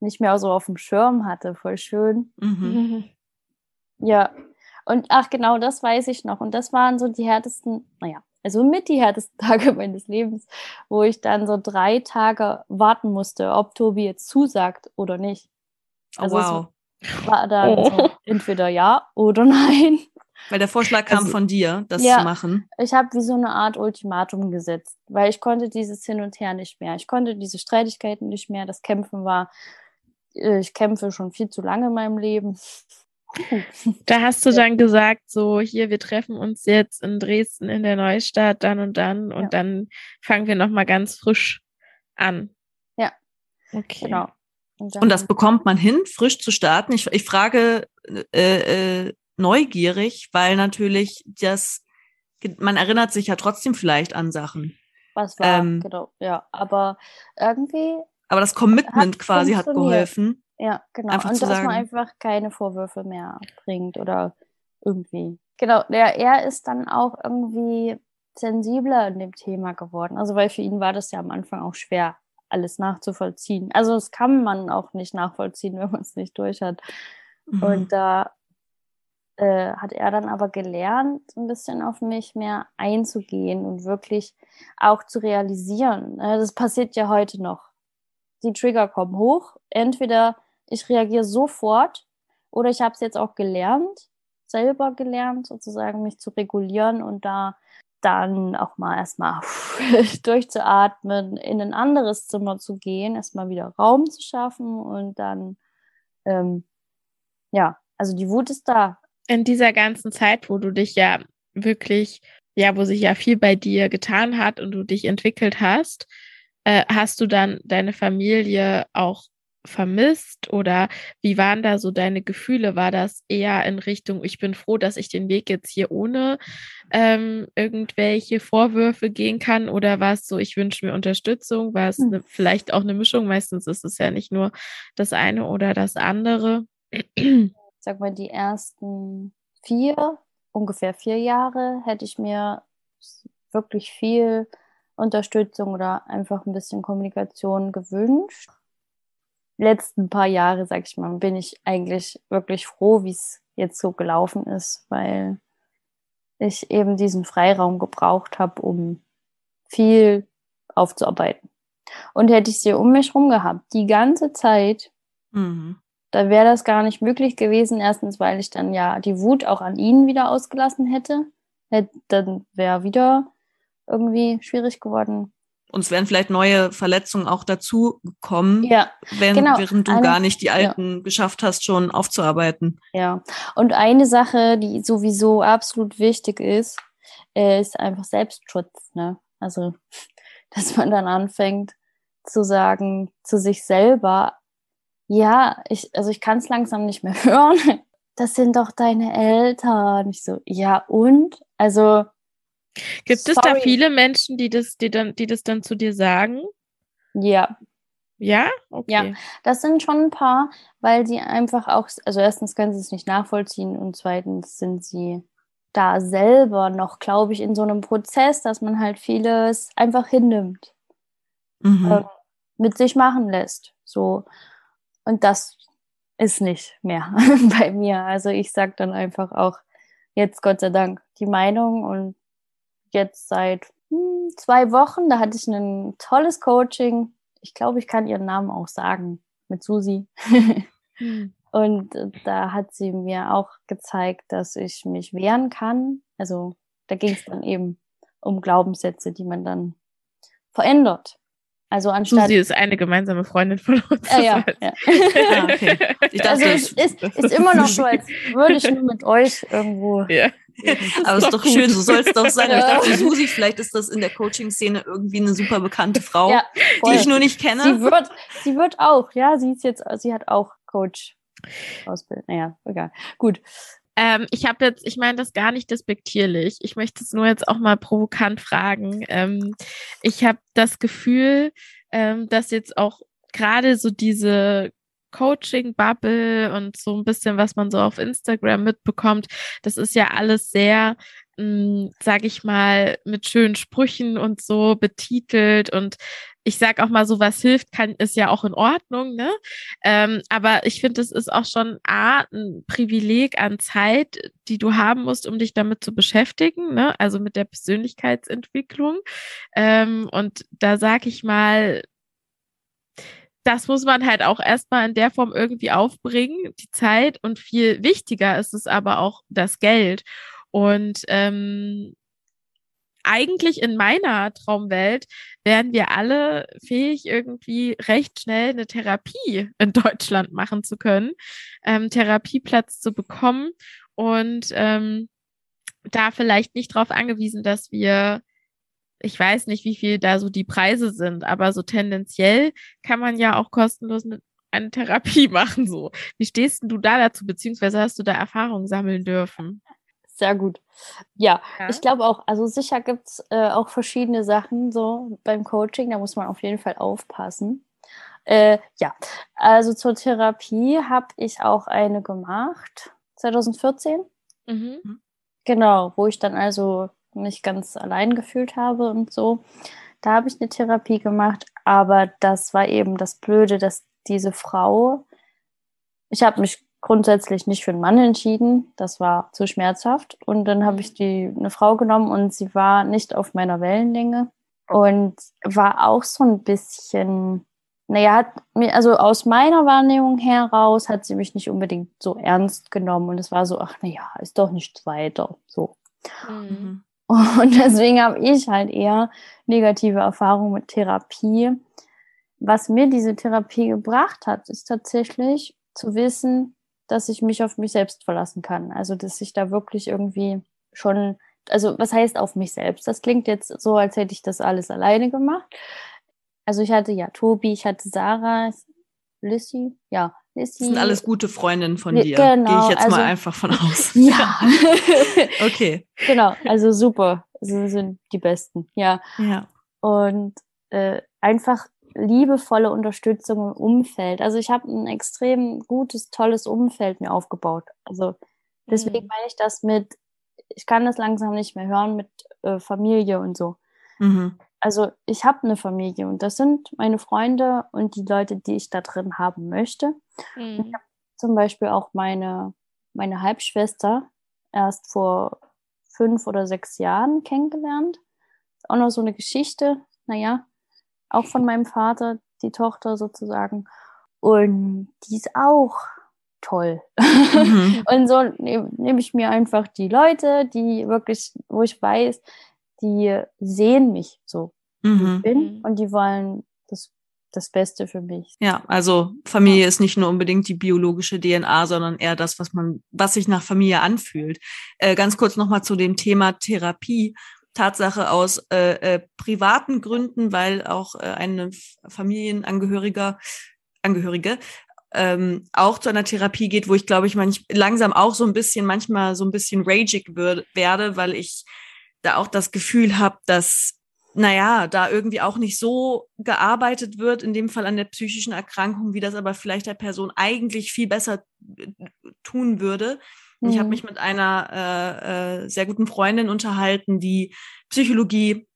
nicht mehr so auf dem Schirm hatte. Voll schön. Mhm. <laughs> Ja. Und ach, genau, das weiß ich noch. Und das waren so die härtesten, naja, also mit die härtesten <laughs> Tage meines Lebens, wo ich dann so drei Tage warten musste, ob Tobi jetzt zusagt oder nicht. Oh, also oh, wow. war dann oh. so entweder ja oder <laughs> nein. Weil der Vorschlag kam also, von dir, das ja, zu machen. Ich habe wie so eine Art Ultimatum gesetzt, weil ich konnte dieses Hin und Her nicht mehr. Ich konnte diese Streitigkeiten nicht mehr. Das Kämpfen war ich kämpfe schon viel zu lange in meinem Leben. <laughs> Da hast du dann gesagt, so hier, wir treffen uns jetzt in Dresden in der Neustadt, dann und dann und ja. dann fangen wir nochmal ganz frisch an. Ja. Okay. Genau. Und, und, das bekommt man hin, frisch zu starten. Ich, ich frage äh, äh, neugierig, weil natürlich das, man erinnert sich ja trotzdem vielleicht an Sachen. Was war, ähm, genau, ja. Aber irgendwie aber das Commitment hat quasi hat geholfen. Ja, genau. Einfach und dass sagen. man einfach keine Vorwürfe mehr bringt oder irgendwie. Genau, der, er ist dann auch irgendwie sensibler in dem Thema geworden. Also weil für ihn war das ja am Anfang auch schwer, alles nachzuvollziehen. Also das kann man auch nicht nachvollziehen, <laughs> wenn man es nicht durch hat. Mhm. Und da äh, hat er dann aber gelernt, ein bisschen auf mich mehr einzugehen und wirklich auch zu realisieren. Äh, das passiert ja heute noch. Die Trigger kommen hoch. Entweder ich reagiere sofort oder ich habe es jetzt auch gelernt, selber gelernt, sozusagen mich zu regulieren und da dann auch mal erstmal <laughs> durchzuatmen, in ein anderes Zimmer zu gehen, erstmal wieder Raum zu schaffen und dann, ähm, ja, also die Wut ist da. In dieser ganzen Zeit, wo du dich ja wirklich, ja, wo sich ja viel bei dir getan hat und du dich entwickelt hast, äh, hast du dann deine Familie auch vermisst oder wie waren da so deine Gefühle? War das eher in Richtung, ich bin froh, dass ich den Weg jetzt hier ohne ähm, irgendwelche Vorwürfe gehen kann oder war es so, ich wünsche mir Unterstützung? War es Hm. ne, vielleicht auch eine Mischung? Meistens ist es ja nicht nur das eine oder das andere. Sag mal, die ersten vier, ungefähr vier Jahre hätte ich mir wirklich viel Unterstützung oder einfach ein bisschen Kommunikation gewünscht. Letzten paar Jahre, sag ich mal, bin ich eigentlich wirklich froh, wie es jetzt so gelaufen ist, weil ich eben diesen Freiraum gebraucht habe, um viel aufzuarbeiten. Und hätte ich sie um mich rum gehabt, die ganze Zeit, Mhm. da wäre das gar nicht möglich gewesen. Erstens, weil ich dann ja die Wut auch an ihnen wieder ausgelassen hätte. Hätt, dann wäre wieder irgendwie schwierig geworden. Und es wären vielleicht neue Verletzungen auch dazu gekommen, Ja, wenn, genau. während du Eine- gar nicht die alten geschafft hast, schon aufzuarbeiten. ja. Und eine Sache, die sowieso absolut wichtig ist, äh, ist einfach Selbstschutz. Ne? Also, <laughs> dass man dann anfängt zu sagen zu sich selber, ja, ich, also ich kann es langsam nicht mehr <laughs> hören. Das sind doch deine Eltern. Ich so, ja und? Also, Gibt es da Sorry. viele Menschen, die das, die dann, die das dann zu dir sagen? ja, Ja? Okay. Ja. Das sind schon ein paar, weil sie einfach auch, also erstens können sie es nicht nachvollziehen und zweitens sind sie da selber noch, glaube ich, in so einem Prozess, dass man halt vieles einfach hinnimmt, Mhm. ähm, mit sich machen lässt. So. Und das ist nicht mehr <laughs> bei mir. Also ich sage dann einfach auch jetzt Gott sei Dank die Meinung und jetzt seit hm, zwei Wochen, da hatte ich ein tolles Coaching. Ich glaube, ich kann ihren Namen auch sagen, mit Susi. Hm. <laughs> Und äh, da hat sie mir auch gezeigt, dass ich mich wehren kann. Also da ging es dann eben um Glaubenssätze, die man dann verändert. Also anstatt. Susi ist eine gemeinsame Freundin von uns. Ah, ja, Das ja. Ah, <laughs> okay. Ich dachte, Also es ist, ist immer noch so, als würde ich nur mit euch irgendwo. ja. <laughs> aber es ist doch schön, so soll es doch sein. Aber Ich Ja. dachte, Susi, vielleicht ist das in der Coaching-Szene irgendwie eine super bekannte Frau, Ja, die ich nur nicht kenne. Sie wird, sie wird auch, ja, sie ist jetzt, sie hat auch Coach Ausbildung. Naja, egal. Gut. Ähm, ich habe jetzt, ich meine das gar nicht despektierlich. Ich möchte es nur jetzt auch mal provokant fragen. Ähm, ich habe das Gefühl, ähm, dass jetzt auch gerade so diese Coaching-Bubble und so ein bisschen, was man so auf Instagram mitbekommt, das ist ja alles sehr, mh, sag ich mal, mit schönen Sprüchen und so betitelt und ich sag auch mal, so was hilft, kann, ist ja auch in Ordnung, ne? Ähm, aber ich finde, es ist auch schon A, ein Privileg an Zeit, die du haben musst, um dich damit zu beschäftigen, ne? Also mit der Persönlichkeitsentwicklung. Ähm, und da sag ich mal, das muss man halt auch erstmal in der Form irgendwie aufbringen, die Zeit. Und viel wichtiger ist es aber auch das Geld. Und ähm, eigentlich in meiner Traumwelt wären wir alle fähig, irgendwie recht schnell eine Therapie in Deutschland machen zu können, ähm, Therapieplatz zu bekommen und ähm, da vielleicht nicht darauf angewiesen, dass wir, ich weiß nicht, wie viel da so die Preise sind, aber so tendenziell kann man ja auch kostenlos eine, eine Therapie <laughs> machen. So, wie stehst du da dazu, beziehungsweise hast du da Erfahrungen sammeln dürfen? Sehr gut. Ja, Ja. ich glaube auch, also sicher gibt's äh, auch verschiedene Sachen so beim Coaching, da muss man auf jeden Fall aufpassen. Äh, ja, also zur Therapie habe ich auch eine gemacht, 2014. Mhm. Genau, wo ich dann also mich ganz allein gefühlt habe und so. Da habe ich eine Therapie gemacht, aber das war eben das Blöde, dass diese Frau, ich habe mich grundsätzlich nicht für einen Mann entschieden, das war zu schmerzhaft und dann habe ich die eine Frau genommen und sie war nicht auf meiner Wellenlänge und war auch so ein bisschen naja, hat mir, also aus meiner Wahrnehmung heraus hat sie mich nicht unbedingt so ernst genommen und es war so, ach naja, ist doch nichts weiter. So. Mhm. Und <laughs> deswegen habe ich halt eher negative Erfahrungen mit Therapie. Was mir diese Therapie gebracht hat, ist tatsächlich zu wissen, dass ich mich auf mich selbst verlassen kann. Also, dass ich da wirklich irgendwie schon, also was heißt auf mich selbst? Das klingt jetzt so, als hätte ich das alles alleine gemacht. Also ich hatte ja Tobi, ich hatte Sarah, Lissy, ja. Das sind alles gute Freundinnen von dir. Genau. Gehe ich jetzt also, mal einfach von aus. <laughs> ja. <laughs> okay. Genau, also super. Sie sind die Besten, ja. Ja. Und äh, einfach liebevolle Unterstützung im Umfeld. Also ich habe ein extrem gutes, tolles Umfeld mir aufgebaut. Also deswegen mhm. meine ich das mit, ich kann das langsam nicht mehr hören mit äh, Familie und so. Mhm also ich habe eine Familie und das sind meine Freunde und die Leute, die ich da drin haben möchte. Mhm. Ich habe zum Beispiel auch meine, meine Halbschwester erst vor fünf oder sechs Jahren kennengelernt. Auch noch so eine Geschichte, naja, auch von meinem Vater, die Tochter sozusagen. Und die ist auch toll. Mhm. <laughs> und so nehme nehm ich mir einfach die Leute, die wirklich, wo ich weiß, die sehen mich so, wie mhm. ich bin mhm. und die wollen das, das Beste für mich. Ja, also Familie ja. ist nicht nur unbedingt die biologische DNA, sondern eher das, was man, was sich nach Familie anfühlt. Äh, ganz kurz nochmal zu dem Thema Therapie. Tatsache aus äh, äh, privaten Gründen, weil auch äh, eine Familienangehöriger Angehörige ähm, auch zu einer Therapie geht, wo ich glaube ich manch, langsam auch so ein bisschen, manchmal so ein bisschen ragig werde, weil ich da auch das Gefühl habe, dass, naja, da irgendwie auch nicht so gearbeitet wird, in dem Fall an der psychischen Erkrankung, wie das aber vielleicht der Person eigentlich viel besser äh, tun würde. Mhm. Ich habe mich mit einer äh, äh, sehr guten Freundin unterhalten, die Psychologie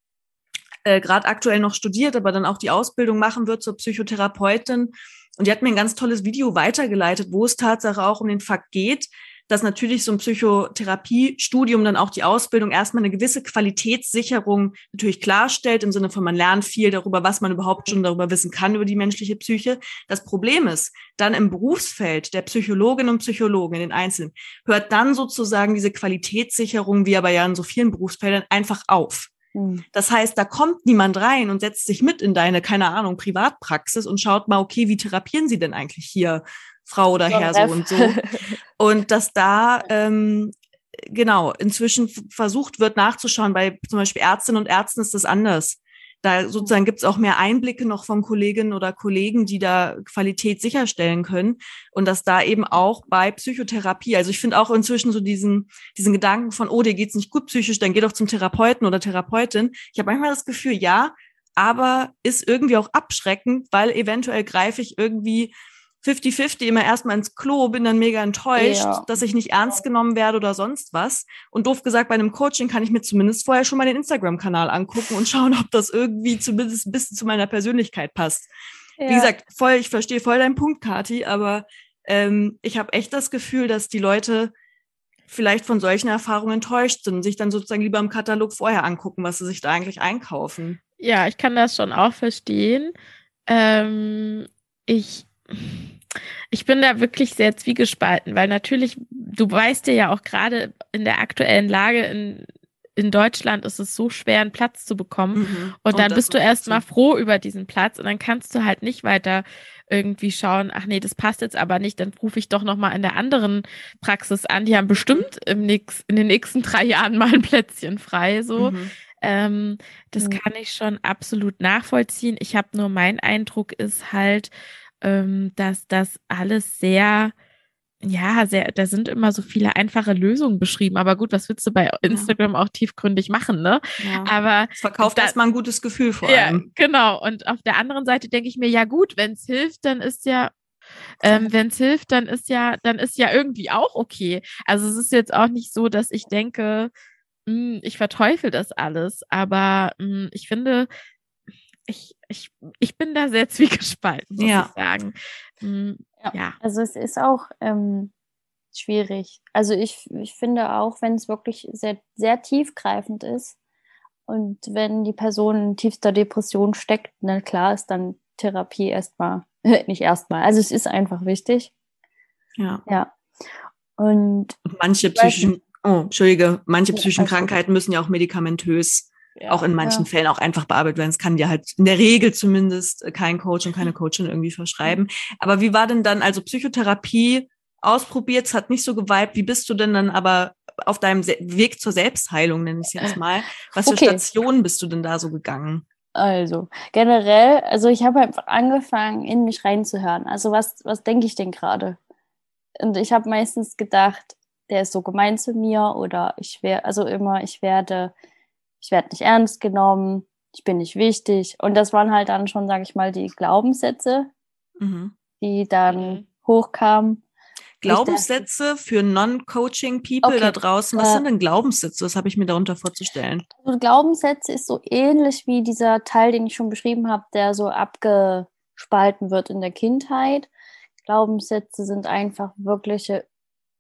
äh, gerade aktuell noch studiert, aber dann auch die Ausbildung machen wird zur Psychotherapeutin. Und die hat mir ein ganz tolles Video weitergeleitet, wo es Tatsache auch um den Fakt geht, dass natürlich so ein Psychotherapiestudium dann auch die Ausbildung erstmal eine gewisse Qualitätssicherung natürlich klarstellt, im Sinne von man lernt viel darüber, was man überhaupt schon darüber wissen kann, über die menschliche Psyche. Das Problem ist, dann im Berufsfeld der Psychologinnen und Psychologen in den Einzelnen hört dann sozusagen diese Qualitätssicherung, wie aber ja in so vielen Berufsfeldern, einfach auf. Hm. Das heißt, da kommt niemand rein und setzt sich mit in deine, keine Ahnung, Privatpraxis und schaut mal, okay, wie therapieren Sie denn eigentlich hier Frau oder Herr so und so. <laughs> Und dass da ähm, genau inzwischen versucht wird nachzuschauen, bei zum Beispiel Ärztinnen und Ärzten ist das anders. Da sozusagen gibt es auch mehr Einblicke noch von Kolleginnen oder Kollegen, die da Qualität sicherstellen können. Und dass da eben auch bei Psychotherapie, also ich finde auch inzwischen so diesen, diesen Gedanken von, oh, dir geht's nicht gut psychisch, dann geh doch zum Therapeuten oder Therapeutin. Ich habe manchmal das Gefühl, ja, aber ist irgendwie auch abschreckend, weil eventuell greife ich irgendwie 50-50 immer erstmal ins Klo, bin dann mega enttäuscht, ja. dass ich nicht ernst genommen werde oder sonst was. Und doof gesagt, bei einem Coaching kann ich mir zumindest vorher schon mal den Instagram-Kanal angucken und <laughs> schauen, ob das irgendwie zumindest ein bisschen zu meiner Persönlichkeit passt. Ja. Wie gesagt, voll, ich verstehe voll deinen Punkt, Kati, aber ähm, ich habe echt das Gefühl, dass die Leute vielleicht von solchen Erfahrungen enttäuscht sind und sich dann sozusagen lieber im Katalog vorher angucken, was sie sich da eigentlich einkaufen. Ja, ich kann das schon auch verstehen. Ähm, ich ich bin da wirklich sehr zwiegespalten, weil natürlich, du weißt ja auch gerade in der aktuellen Lage in, in Deutschland ist es so schwer, einen Platz zu bekommen. Mhm. Und dann und bist du erstmal froh über diesen Platz und dann kannst du halt nicht weiter irgendwie schauen, ach nee, das passt jetzt aber nicht, dann rufe ich doch nochmal in der anderen Praxis an. Die haben bestimmt im nix, in den nächsten drei Jahren mal ein Plätzchen frei. So. Mhm. Ähm, das mhm. kann ich schon absolut nachvollziehen. Ich habe nur mein Eindruck ist halt, ähm, dass das alles sehr ja, sehr, da sind immer so viele einfache Lösungen beschrieben. Aber gut, was willst du bei Instagram ja. auch tiefgründig machen, ne? Ja. Aber es verkauft erstmal ein gutes Gefühl vor allem. Ja, genau. Und auf der anderen Seite denke ich mir, ja gut, wenn es hilft, dann ist ja ähm, Wenn es hilft, dann ist ja, dann ist ja irgendwie auch okay. Also es ist jetzt auch nicht so, dass ich denke, mh, hm, ich verteufel das alles, aber mh, hm, ich finde, ich, ich, ich bin da sehr <laughs> zwiegespalten, muss ja. ich sagen. Mh, ja. ja. Also es ist auch ähm, schwierig. Also ich, ich finde auch, wenn es wirklich sehr, sehr tiefgreifend ist und wenn die Person in tiefster Depression steckt, dann klar ist dann Therapie erstmal, <laughs> nicht erstmal. Also es ist einfach wichtig. Ja. Ja. Und manche psychischen, oh, Entschuldige, manche psychischen Krankheiten müssen ja auch medikamentös ja, auch in manchen ja. Fällen auch einfach bearbeitet werden. Es kann dir halt in der Regel zumindest kein Coach und keine Coachin irgendwie verschreiben. Aber wie war denn dann, also Psychotherapie ausprobiert, es hat nicht so geweibt. Wie bist du denn dann aber auf deinem Weg zur Selbstheilung, nenne ich es jetzt mal? Was für okay. Stationen bist du denn da so gegangen? Also generell, also ich habe einfach angefangen, in mich reinzuhören. Also was, was denke ich denn gerade? Und ich habe meistens gedacht, der ist so gemein zu mir oder ich wäre, also immer, ich werde ich werde nicht ernst genommen, ich bin nicht wichtig. Und das waren halt dann schon, sage ich mal, die Glaubenssätze, mhm. die dann mhm. hochkamen. Glaubenssätze für Non-Coaching-People okay. da draußen. Was äh, sind denn Glaubenssätze? Was habe ich mir darunter vorzustellen? Also Glaubenssätze ist so ähnlich wie dieser Teil, den ich schon beschrieben habe, der so abgespalten wird in der Kindheit. Glaubenssätze sind einfach wirkliche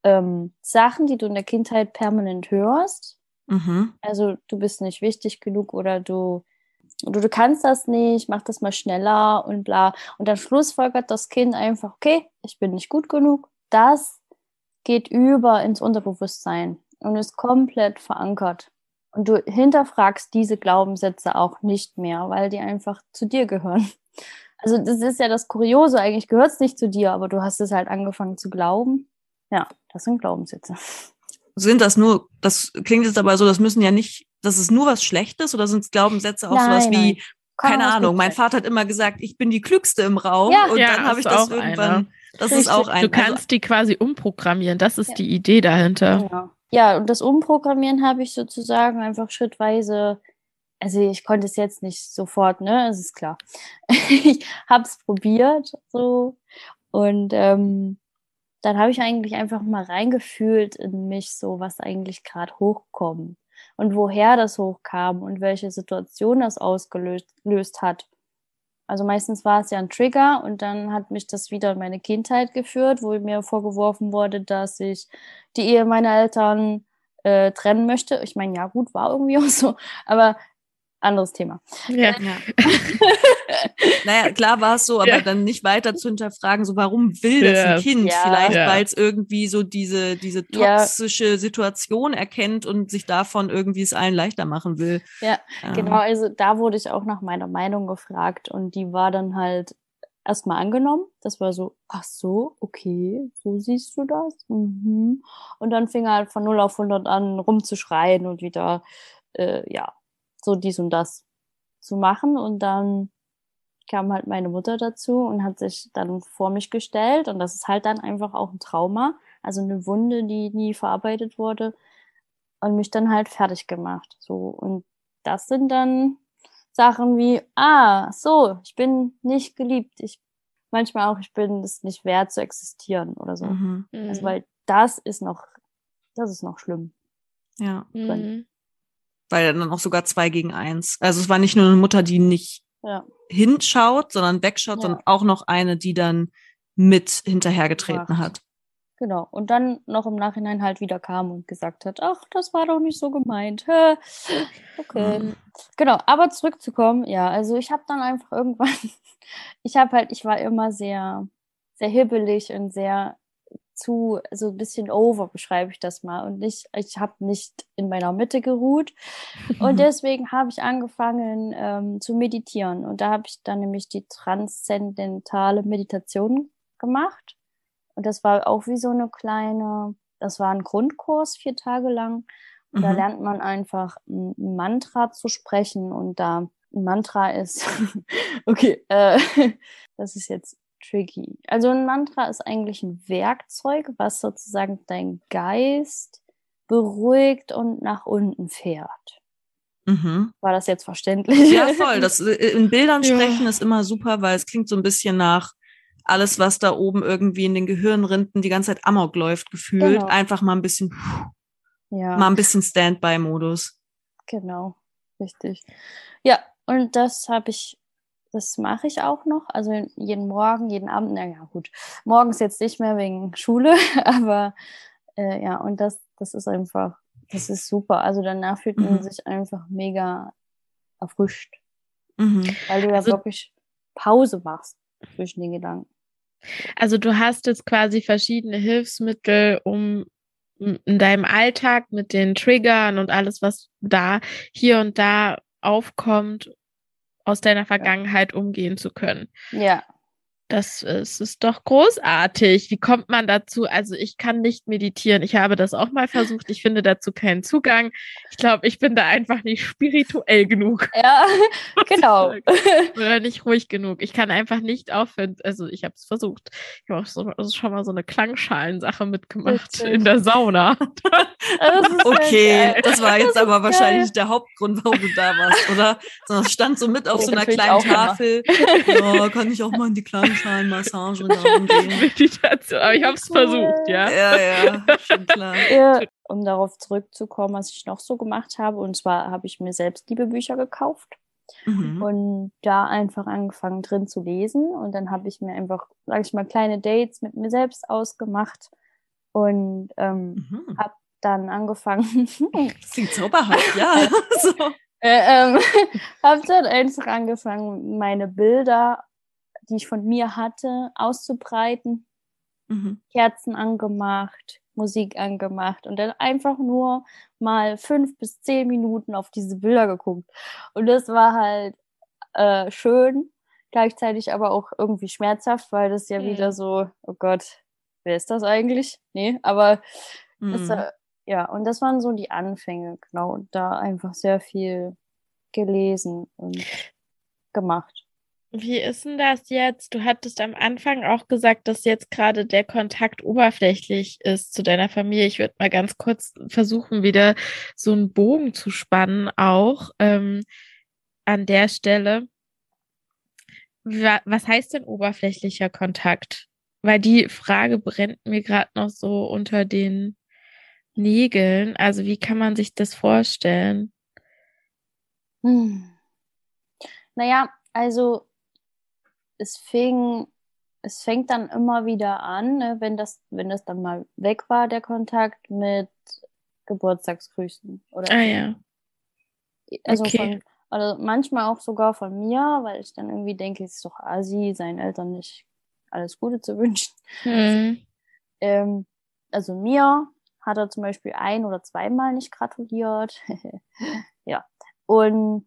ähm, Sachen, die du in der Kindheit permanent hörst Mhm. Also du bist nicht wichtig genug oder du, du, du kannst das nicht, mach das mal schneller und bla. Und dann schlussfolgert das Kind einfach, okay, ich bin nicht gut genug. Das geht über ins Unterbewusstsein und ist komplett verankert. Und du hinterfragst diese Glaubenssätze auch nicht mehr, weil die einfach zu dir gehören. <laughs> Also das ist ja das Kuriose, eigentlich gehört es nicht zu dir, aber du hast es halt angefangen zu glauben. Ja, das sind Glaubenssätze sind das nur, das klingt jetzt aber so, das müssen ja nicht, das ist nur was Schlechtes oder sind es Glaubenssätze auch nein, sowas wie, nein. keine Ahnung, mein Vater hat immer gesagt, ich bin die Klügste im Raum ja. und ja, dann habe ich das irgendwann, eine. das Richtig. ist auch ein. Du kannst also, die quasi umprogrammieren, das ist ja. die Idee dahinter. Genau. Ja, und das Umprogrammieren habe ich sozusagen einfach schrittweise also ich konnte es jetzt nicht sofort, ne, es ist klar. <laughs> ich habe es probiert so und ähm, dann habe ich eigentlich einfach mal reingefühlt in mich, so was eigentlich gerade hochkommt und woher das hochkam und welche Situation das ausgelöst hat. Also meistens war es ja ein Trigger und dann hat mich das wieder in meine Kindheit geführt, wo mir vorgeworfen wurde, dass ich die Ehe meiner Eltern äh, trennen möchte. Ich meine, ja gut, war irgendwie auch so, aber anderes Thema. Ja. ja. <laughs> naja, klar war es so, aber ja. dann nicht weiter zu hinterfragen, so warum will das ja. ein Kind? Vielleicht, weil es irgendwie so diese, diese toxische Situation erkennt und sich davon irgendwie es allen leichter machen will. Ja, genau. Also da wurde ich auch nach meiner Meinung gefragt und die war dann halt erstmal angenommen. Das war so, ach so, okay, so siehst du das. Mhm. Und dann fing er halt von 0 auf 100 an rumzuschreien und wieder, äh, ja, so dies und das zu machen. Und dann kam halt meine Mutter dazu und hat sich dann vor mich gestellt. Und das ist halt dann einfach auch ein Trauma, also eine Wunde, die nie verarbeitet wurde. Und mich dann halt fertig gemacht. So. Und das sind dann Sachen wie, ah, so, ich bin nicht geliebt. Ich manchmal auch, ich bin es nicht wert zu existieren oder so. Mhm. Also, mhm. weil das ist noch, das ist noch schlimm. Ja. Mhm weil dann auch sogar zwei gegen eins. Also es war nicht nur eine Mutter, die nicht ja. hinschaut, sondern wegschaut, ja. sondern auch noch eine, die dann mit hinterhergetreten hat. Genau. Und dann noch im Nachhinein halt wieder kam und gesagt hat, ach, das war doch nicht so gemeint. okay. Mhm. Genau. Aber zurückzukommen, ja, also ich habe dann einfach irgendwann, <laughs> ich habe halt, ich war immer sehr, sehr hibbelig und sehr zu, so ein bisschen over, beschreibe ich das mal. Und nicht, ich habe nicht in meiner Mitte geruht. Und <laughs> deswegen habe ich angefangen ähm, zu meditieren. Und da habe ich dann nämlich die transzendentale Meditation gemacht. Und das war auch wie so eine kleine, das war ein Grundkurs, vier Tage lang. Und mhm. da lernt man einfach ein Mantra zu sprechen. Und da ein Mantra ist, <laughs> okay, äh, <laughs> das ist jetzt tricky. Also ein Mantra ist eigentlich ein Werkzeug, was sozusagen dein Geist beruhigt und nach unten fährt. Mhm. War das jetzt verständlich? Ja, voll. Das äh, in Bildern Ja. sprechen ist immer super, weil es klingt so ein bisschen nach alles, was da oben irgendwie in den Gehirnrinden die ganze Zeit Amok läuft, gefühlt. Genau. Einfach mal ein bisschen, ja. mal ein bisschen Standby-Modus. Genau, richtig. Ja, und das habe ich, das mache ich auch noch. Also jeden Morgen, jeden Abend, naja, gut. Morgens jetzt nicht mehr wegen Schule, <laughs> aber äh, ja, und das, das ist einfach, das ist super. Also danach fühlt man Mhm. sich einfach mega erfrischt, Mhm. weil du ja Also- wirklich Pause machst zwischen den Gedanken. Also du hast jetzt quasi verschiedene Hilfsmittel, um in deinem Alltag mit den Triggern und alles, was da hier und da aufkommt, aus deiner Vergangenheit umgehen zu können. Ja, Das ist, ist doch großartig. Wie kommt man dazu? Also ich kann nicht meditieren. Ich habe das auch mal versucht. Ich finde dazu keinen Zugang. Ich glaube, ich bin da einfach nicht spirituell genug ja, <laughs> <laughs> genau. oder nicht ruhig genug. Ich kann einfach nicht aufhören. Also ich habe es versucht. Ich habe auch so, also schon mal so eine Klangschalensache mitgemacht Witzig. in der Sauna. <laughs> Das Okay, geil. das war jetzt Das aber ist wahrscheinlich der Hauptgrund, warum du da warst, oder? Sondern es stand so mit auf so einer kleinen. Tafel. Ja, kann ich auch mal in die Klangschalenmassage <laughs> da gehen? Meditation. Aber ich habe es Cool. versucht, ja. Ja, ja, schon klar. Ja, <laughs> um darauf zurückzukommen, was ich noch so gemacht habe. Und zwar habe ich mir selbst Liebebücher gekauft Mhm. und da einfach angefangen drin zu lesen. Und dann habe ich mir einfach, sage ich mal, kleine Dates mit mir selbst ausgemacht und ähm, Mhm. dann angefangen, <laughs> Das klingt zauberhaft, ja. So. äh, ähm, habe dann einfach angefangen, meine Bilder, die ich von mir hatte, auszubreiten. Mhm. Kerzen angemacht, Musik angemacht und dann einfach nur mal fünf bis zehn Minuten auf diese Bilder geguckt. Und das war halt äh, schön, gleichzeitig aber auch irgendwie schmerzhaft, weil das ja Mhm. wieder so, oh Gott, wer ist das eigentlich? Nee, aber das, Mhm. äh, ja, und das waren so die Anfänge, genau. Und da einfach sehr viel gelesen und gemacht. Wie ist denn das jetzt? Du hattest am Anfang auch gesagt, dass jetzt gerade der Kontakt oberflächlich ist zu deiner Familie. Ich würde mal ganz kurz versuchen, wieder so einen Bogen zu spannen, auch ähm, an der Stelle. Wa was heißt denn oberflächlicher Kontakt? Weil die Frage brennt mir gerade noch so unter den Nägeln. Also wie kann man sich das vorstellen? Hm. Naja, also es fing, es fängt dann immer wieder an, ne, wenn das, wenn das dann mal weg war, der Kontakt mit Geburtstagsgrüßen. Oder Ah ja. also okay. von, also manchmal auch sogar von mir, weil ich dann irgendwie denke, es ist doch assi, seinen Eltern nicht alles Gute zu <laughs> wünschen. Hm. Ähm, also mir hat er zum Beispiel ein oder zweimal nicht gratuliert. <laughs> ja. Und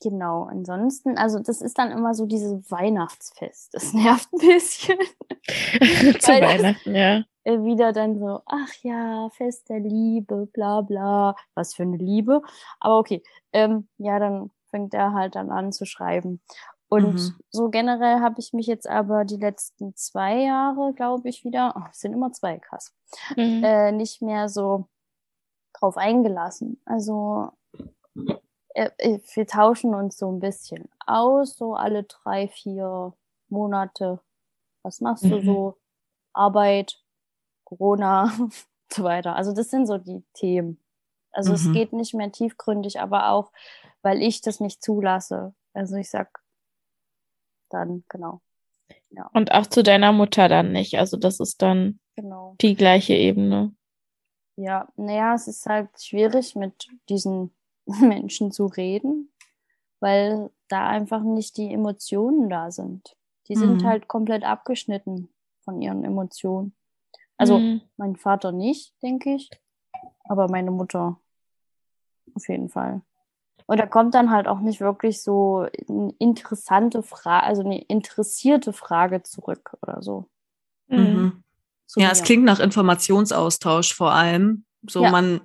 genau, ansonsten, also das ist dann immer so dieses Weihnachtsfest. Das <laughs> nervt ein bisschen. <laughs> Zu Weihnachten, ja. Äh, Wieder dann so, ach ja, Fest der Liebe, bla bla. Was für eine Liebe. Aber okay, ähm, ja, dann fängt er halt dann an zu schreiben. Und Mhm. so generell habe ich mich jetzt aber die letzten zwei Jahre, glaube ich, wieder, oh, es sind immer zwei, krass, Mhm. äh, nicht mehr so drauf eingelassen. Also wir tauschen uns so ein bisschen aus, so alle drei, vier Monate. Was machst du Mhm. so? Arbeit, Corona, <laughs> so weiter. Also das sind so die Themen. Also es Mhm. geht nicht mehr tiefgründig, aber auch, weil ich das nicht zulasse. Also ich sag dann, genau, Und auch zu deiner Mutter dann nicht. Also das ist dann genau. die gleiche Ebene. Ja, naja, es ist halt schwierig, mit diesen <laughs> Menschen zu reden, weil da einfach nicht die Emotionen da sind. Die sind Mhm. halt komplett abgeschnitten von ihren Emotionen. Also Mhm. mein Vater nicht, denke ich, aber meine Mutter auf jeden Fall. Und da kommt dann halt auch nicht wirklich so eine interessante Frage, also eine interessierte Frage zurück oder so. Mhm. Ja, es mir. klingt nach Informationsaustausch vor allem. So, Ja. man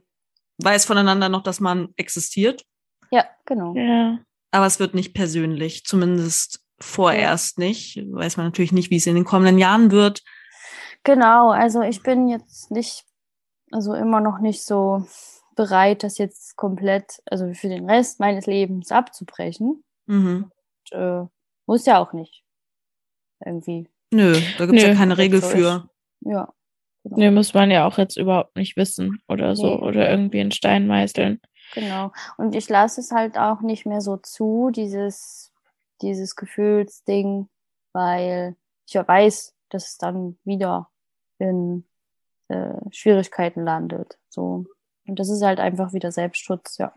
weiß voneinander noch, dass man existiert, Ja, genau. Ja. aber es wird nicht persönlich. Zumindest vorerst ja. nicht. Weiß man natürlich nicht, wie es in den kommenden Jahren wird. Genau, also ich bin jetzt nicht, also immer noch nicht so bereit, das jetzt komplett, also für den Rest meines Lebens abzubrechen. Mhm. Und, äh, muss ja auch nicht. Irgendwie. Nö, da gibt es ja keine Regel so für. Ist. Ja. Genau. Nee, muss man ja auch jetzt überhaupt nicht wissen oder so nee. oder irgendwie in Stein meißeln. Genau. Und ich lasse es halt auch nicht mehr so zu, dieses, dieses Gefühlsding, weil ich ja weiß, dass es dann wieder in äh, Schwierigkeiten landet. So. Und das ist halt einfach wieder Selbstschutz, ja.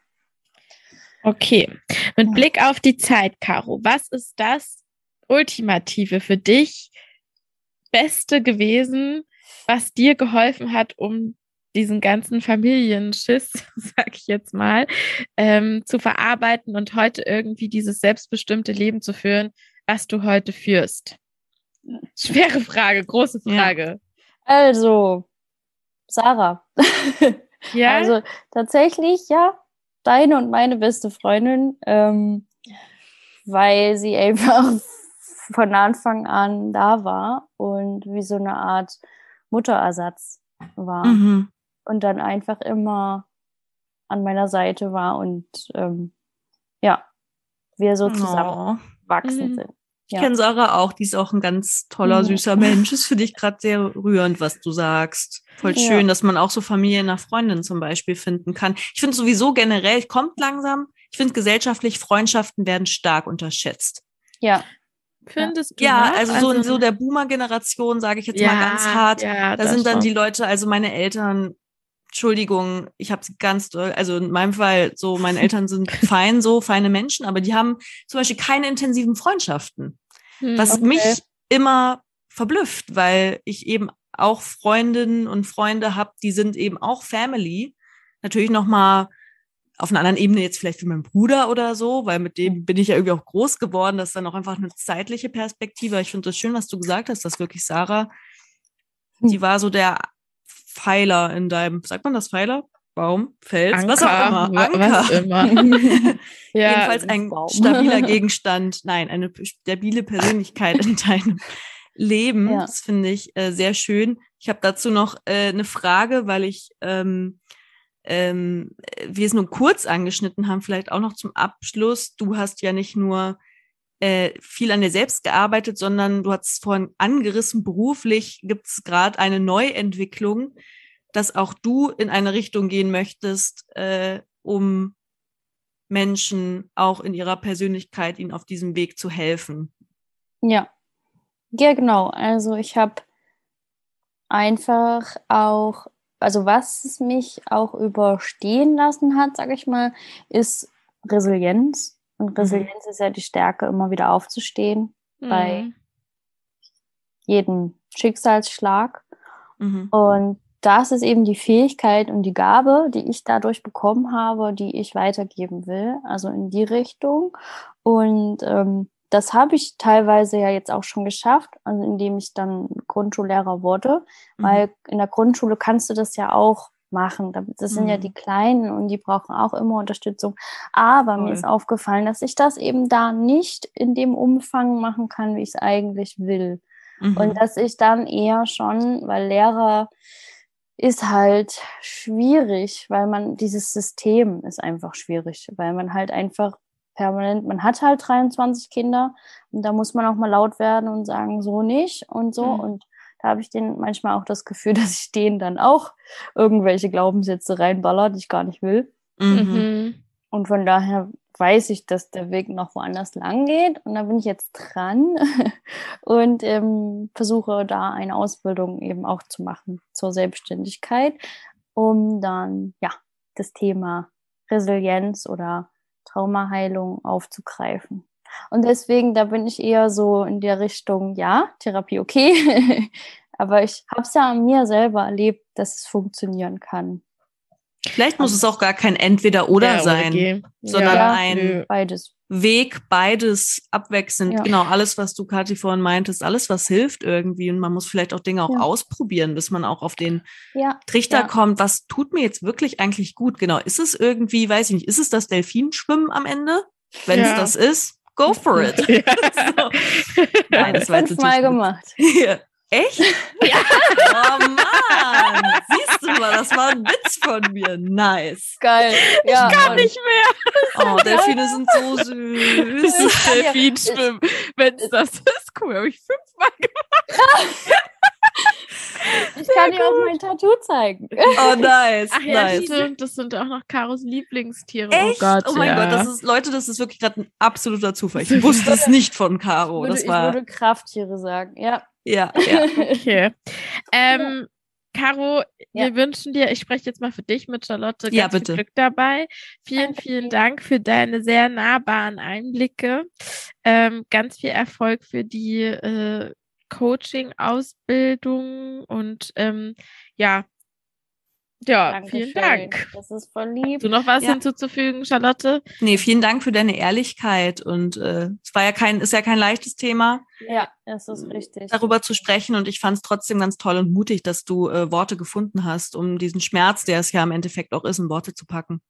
Okay. Mit Blick auf die Zeit, Caro, was ist das Ultimative für dich Beste gewesen, was dir geholfen hat, um diesen ganzen Familienschiss, <laughs> sag ich jetzt mal, ähm, zu verarbeiten und heute irgendwie dieses selbstbestimmte Leben zu führen, was du heute führst? Schwere Frage, große Frage. Ja. Also, Sarah. Ja. <laughs> Also tatsächlich, ja, deine und meine beste Freundin, ähm, weil sie <laughs> einfach von Anfang an da war und wie so eine Art Mutterersatz war. Mhm. Und dann einfach immer an meiner Seite war und ähm, ja, wir so zusammenwachsen oh. sind. Ich ja. kenne Sarah auch, die ist auch ein ganz toller, süßer Mensch. Das finde ich gerade sehr rührend, was du sagst. Voll ja. schön, dass man auch so Familie nach Freundin zum Beispiel finden kann. Ich finde sowieso generell, kommt langsam, ich finde gesellschaftlich, Freundschaften werden stark unterschätzt. Ja. Findest du? Ja, also, also so in so der Boomer-Generation, sage ich jetzt ja, mal ganz hart. Ja, da sind dann schon. die Leute, also meine Eltern, Entschuldigung, ich habe sie ganz doll, also in meinem Fall so, meine Eltern sind <laughs> fein, so feine Menschen, aber die haben zum Beispiel keine intensiven Freundschaften, hm, was okay. mich immer verblüfft, weil ich eben auch Freundinnen und Freunde habe, die sind eben auch Family. Natürlich noch mal auf einer anderen Ebene jetzt vielleicht wie mein Bruder oder so, weil mit dem bin ich ja irgendwie auch groß geworden. Das ist dann auch einfach eine zeitliche Perspektive. Ich finde das schön, was du gesagt hast, dass wirklich Sarah, die hm. war so der Pfeiler in deinem, sagt man das Pfeiler? Baum, Fels, Anker, was auch immer. Anker. Was immer. <laughs> ja, Jedenfalls ein Baum. stabiler <laughs> Gegenstand. Nein, eine stabile Persönlichkeit in deinem Leben. Ja. Das finde ich äh, sehr schön. Ich habe dazu noch äh, eine Frage, weil ich ähm, ähm, wir es nur kurz angeschnitten haben, vielleicht auch noch zum Abschluss. Du hast ja nicht nur äh, viel an dir selbst gearbeitet, sondern du hast vorhin angerissen, beruflich gibt es gerade eine Neuentwicklung, dass auch du in eine Richtung gehen möchtest, äh, um Menschen auch in ihrer Persönlichkeit ihnen auf diesem Weg zu helfen. Ja, ja genau. Also ich habe einfach auch, also was mich auch überstehen lassen hat, sage ich mal, ist Resilienz. Und mhm. Resilienz mhm. ist ja die Stärke, immer wieder aufzustehen mhm. bei jedem Schicksalsschlag. Mhm. Und das ist eben die Fähigkeit und die Gabe, die ich dadurch bekommen habe, die ich weitergeben will, also in die Richtung. Und ähm, das habe ich teilweise ja jetzt auch schon geschafft, also indem ich dann Grundschullehrer wurde, mhm. weil in der Grundschule kannst du das ja auch machen. Das sind mhm. ja die Kleinen und die brauchen auch immer Unterstützung. Aber Voll. mir ist aufgefallen, dass ich das eben da nicht in dem Umfang machen kann, wie ich es eigentlich will. Mhm. Und dass ich dann eher schon, weil Lehrer ist halt schwierig, weil man dieses System ist einfach schwierig, weil man halt einfach permanent, man hat halt 23 Kinder und da muss man auch mal laut werden und sagen, so nicht und so. Mhm. Und da habe ich den manchmal auch das Gefühl, <laughs> dass ich denen dann auch irgendwelche Glaubenssätze reinballer, die ich gar nicht will. Mhm. mhm. Und von daher weiß ich, dass der Weg noch woanders lang geht. Und da bin ich jetzt dran <laughs> und ähm, versuche da eine Ausbildung eben auch zu machen zur Selbstständigkeit, um dann ja das Thema Resilienz oder Traumaheilung aufzugreifen. Und deswegen, da bin ich eher so in der Richtung, ja, Therapie okay. <laughs> Aber ich habe es ja an mir selber erlebt, dass es funktionieren kann. Vielleicht muss es auch gar kein Entweder-Oder ja, sein, okay. sondern ja, ein beides. Weg, beides abwechselnd. Ja. Genau, alles, was du, Kathi, vorhin meintest, alles, was hilft irgendwie. Und man muss vielleicht auch Dinge auch ausprobieren, bis man auch auf den Trichter kommt, was tut mir jetzt wirklich eigentlich gut. Genau, ist es irgendwie, weiß ich nicht, ist es das Delfinschwimmen am Ende? Wenn es das ist, go for it. <laughs> <laughs> so. Nein, das war jetzt Fünfmal gemacht. <laughs> Echt? Ja. Oh Mann. Siehst du mal, das war ein Witz von mir. Nice. Geil. Ja, ich kann nicht mehr. Oh, Delfine sind so <laughs> süß. Das ist Delfin schwimmen. Wenn es das ist, cool. Habe ich fünfmal <laughs> Ich kann dir auch mein Tattoo zeigen. Oh, nice. Ach ja, nice. stimmt. Das sind auch noch Karos Lieblingstiere. Echt? Oh Gott. oh mein ja. Gott, das ist, Leute, das ist wirklich gerade ein absoluter Zufall. Ich wusste es nicht von Caro. Würde, Das ich war, würde Krafttiere sagen. Ja. ja, ja. <laughs> Okay. Ähm, Caro, Ja. wir wünschen dir, ich spreche jetzt mal für dich mit Charlotte, ganz Ja, viel bitte. Glück dabei. Vielen, Danke vielen. Dank für deine sehr nahbaren Einblicke. Ähm, ganz viel Erfolg für die äh, Coaching-Ausbildung und ähm, ja, ja, vielen Dankeschön. Dank. Das ist voll Hast lieb. du noch was Ja. hinzuzufügen, Charlotte? Nee, vielen Dank für deine Ehrlichkeit und äh, es war ja kein, ist ja kein leichtes Thema, Ja, das ist richtig. darüber zu sprechen und ich fand es trotzdem ganz toll und mutig, dass du äh, Worte gefunden hast, um diesen Schmerz, der es ja im Endeffekt auch ist, in Worte zu packen.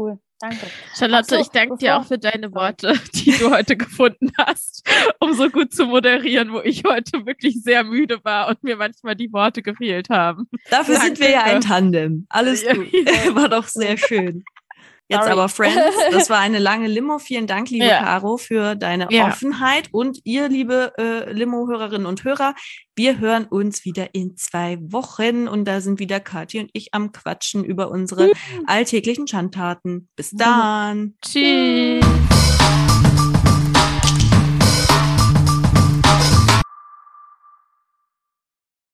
Cool. Danke. Charlotte, so, ich danke dir auch für deine Worte, <laughs> die du heute gefunden hast, um so gut zu moderieren, wo ich heute wirklich sehr müde war und mir manchmal die Worte gefehlt haben. Dafür Danke. sind wir ja ein Tandem. Alles Ja. gut. <laughs> War doch sehr schön. Jetzt Sorry. aber, Friends, das war eine lange Limo. Vielen Dank, liebe Ja. Caro, für deine Ja. Offenheit. Und ihr, liebe äh, Limo-Hörerinnen und Hörer, wir hören uns wieder in zwei Wochen. Und da sind wieder Kathi und ich am Quatschen über unsere alltäglichen Schandtaten. Bis dann. Tschüss.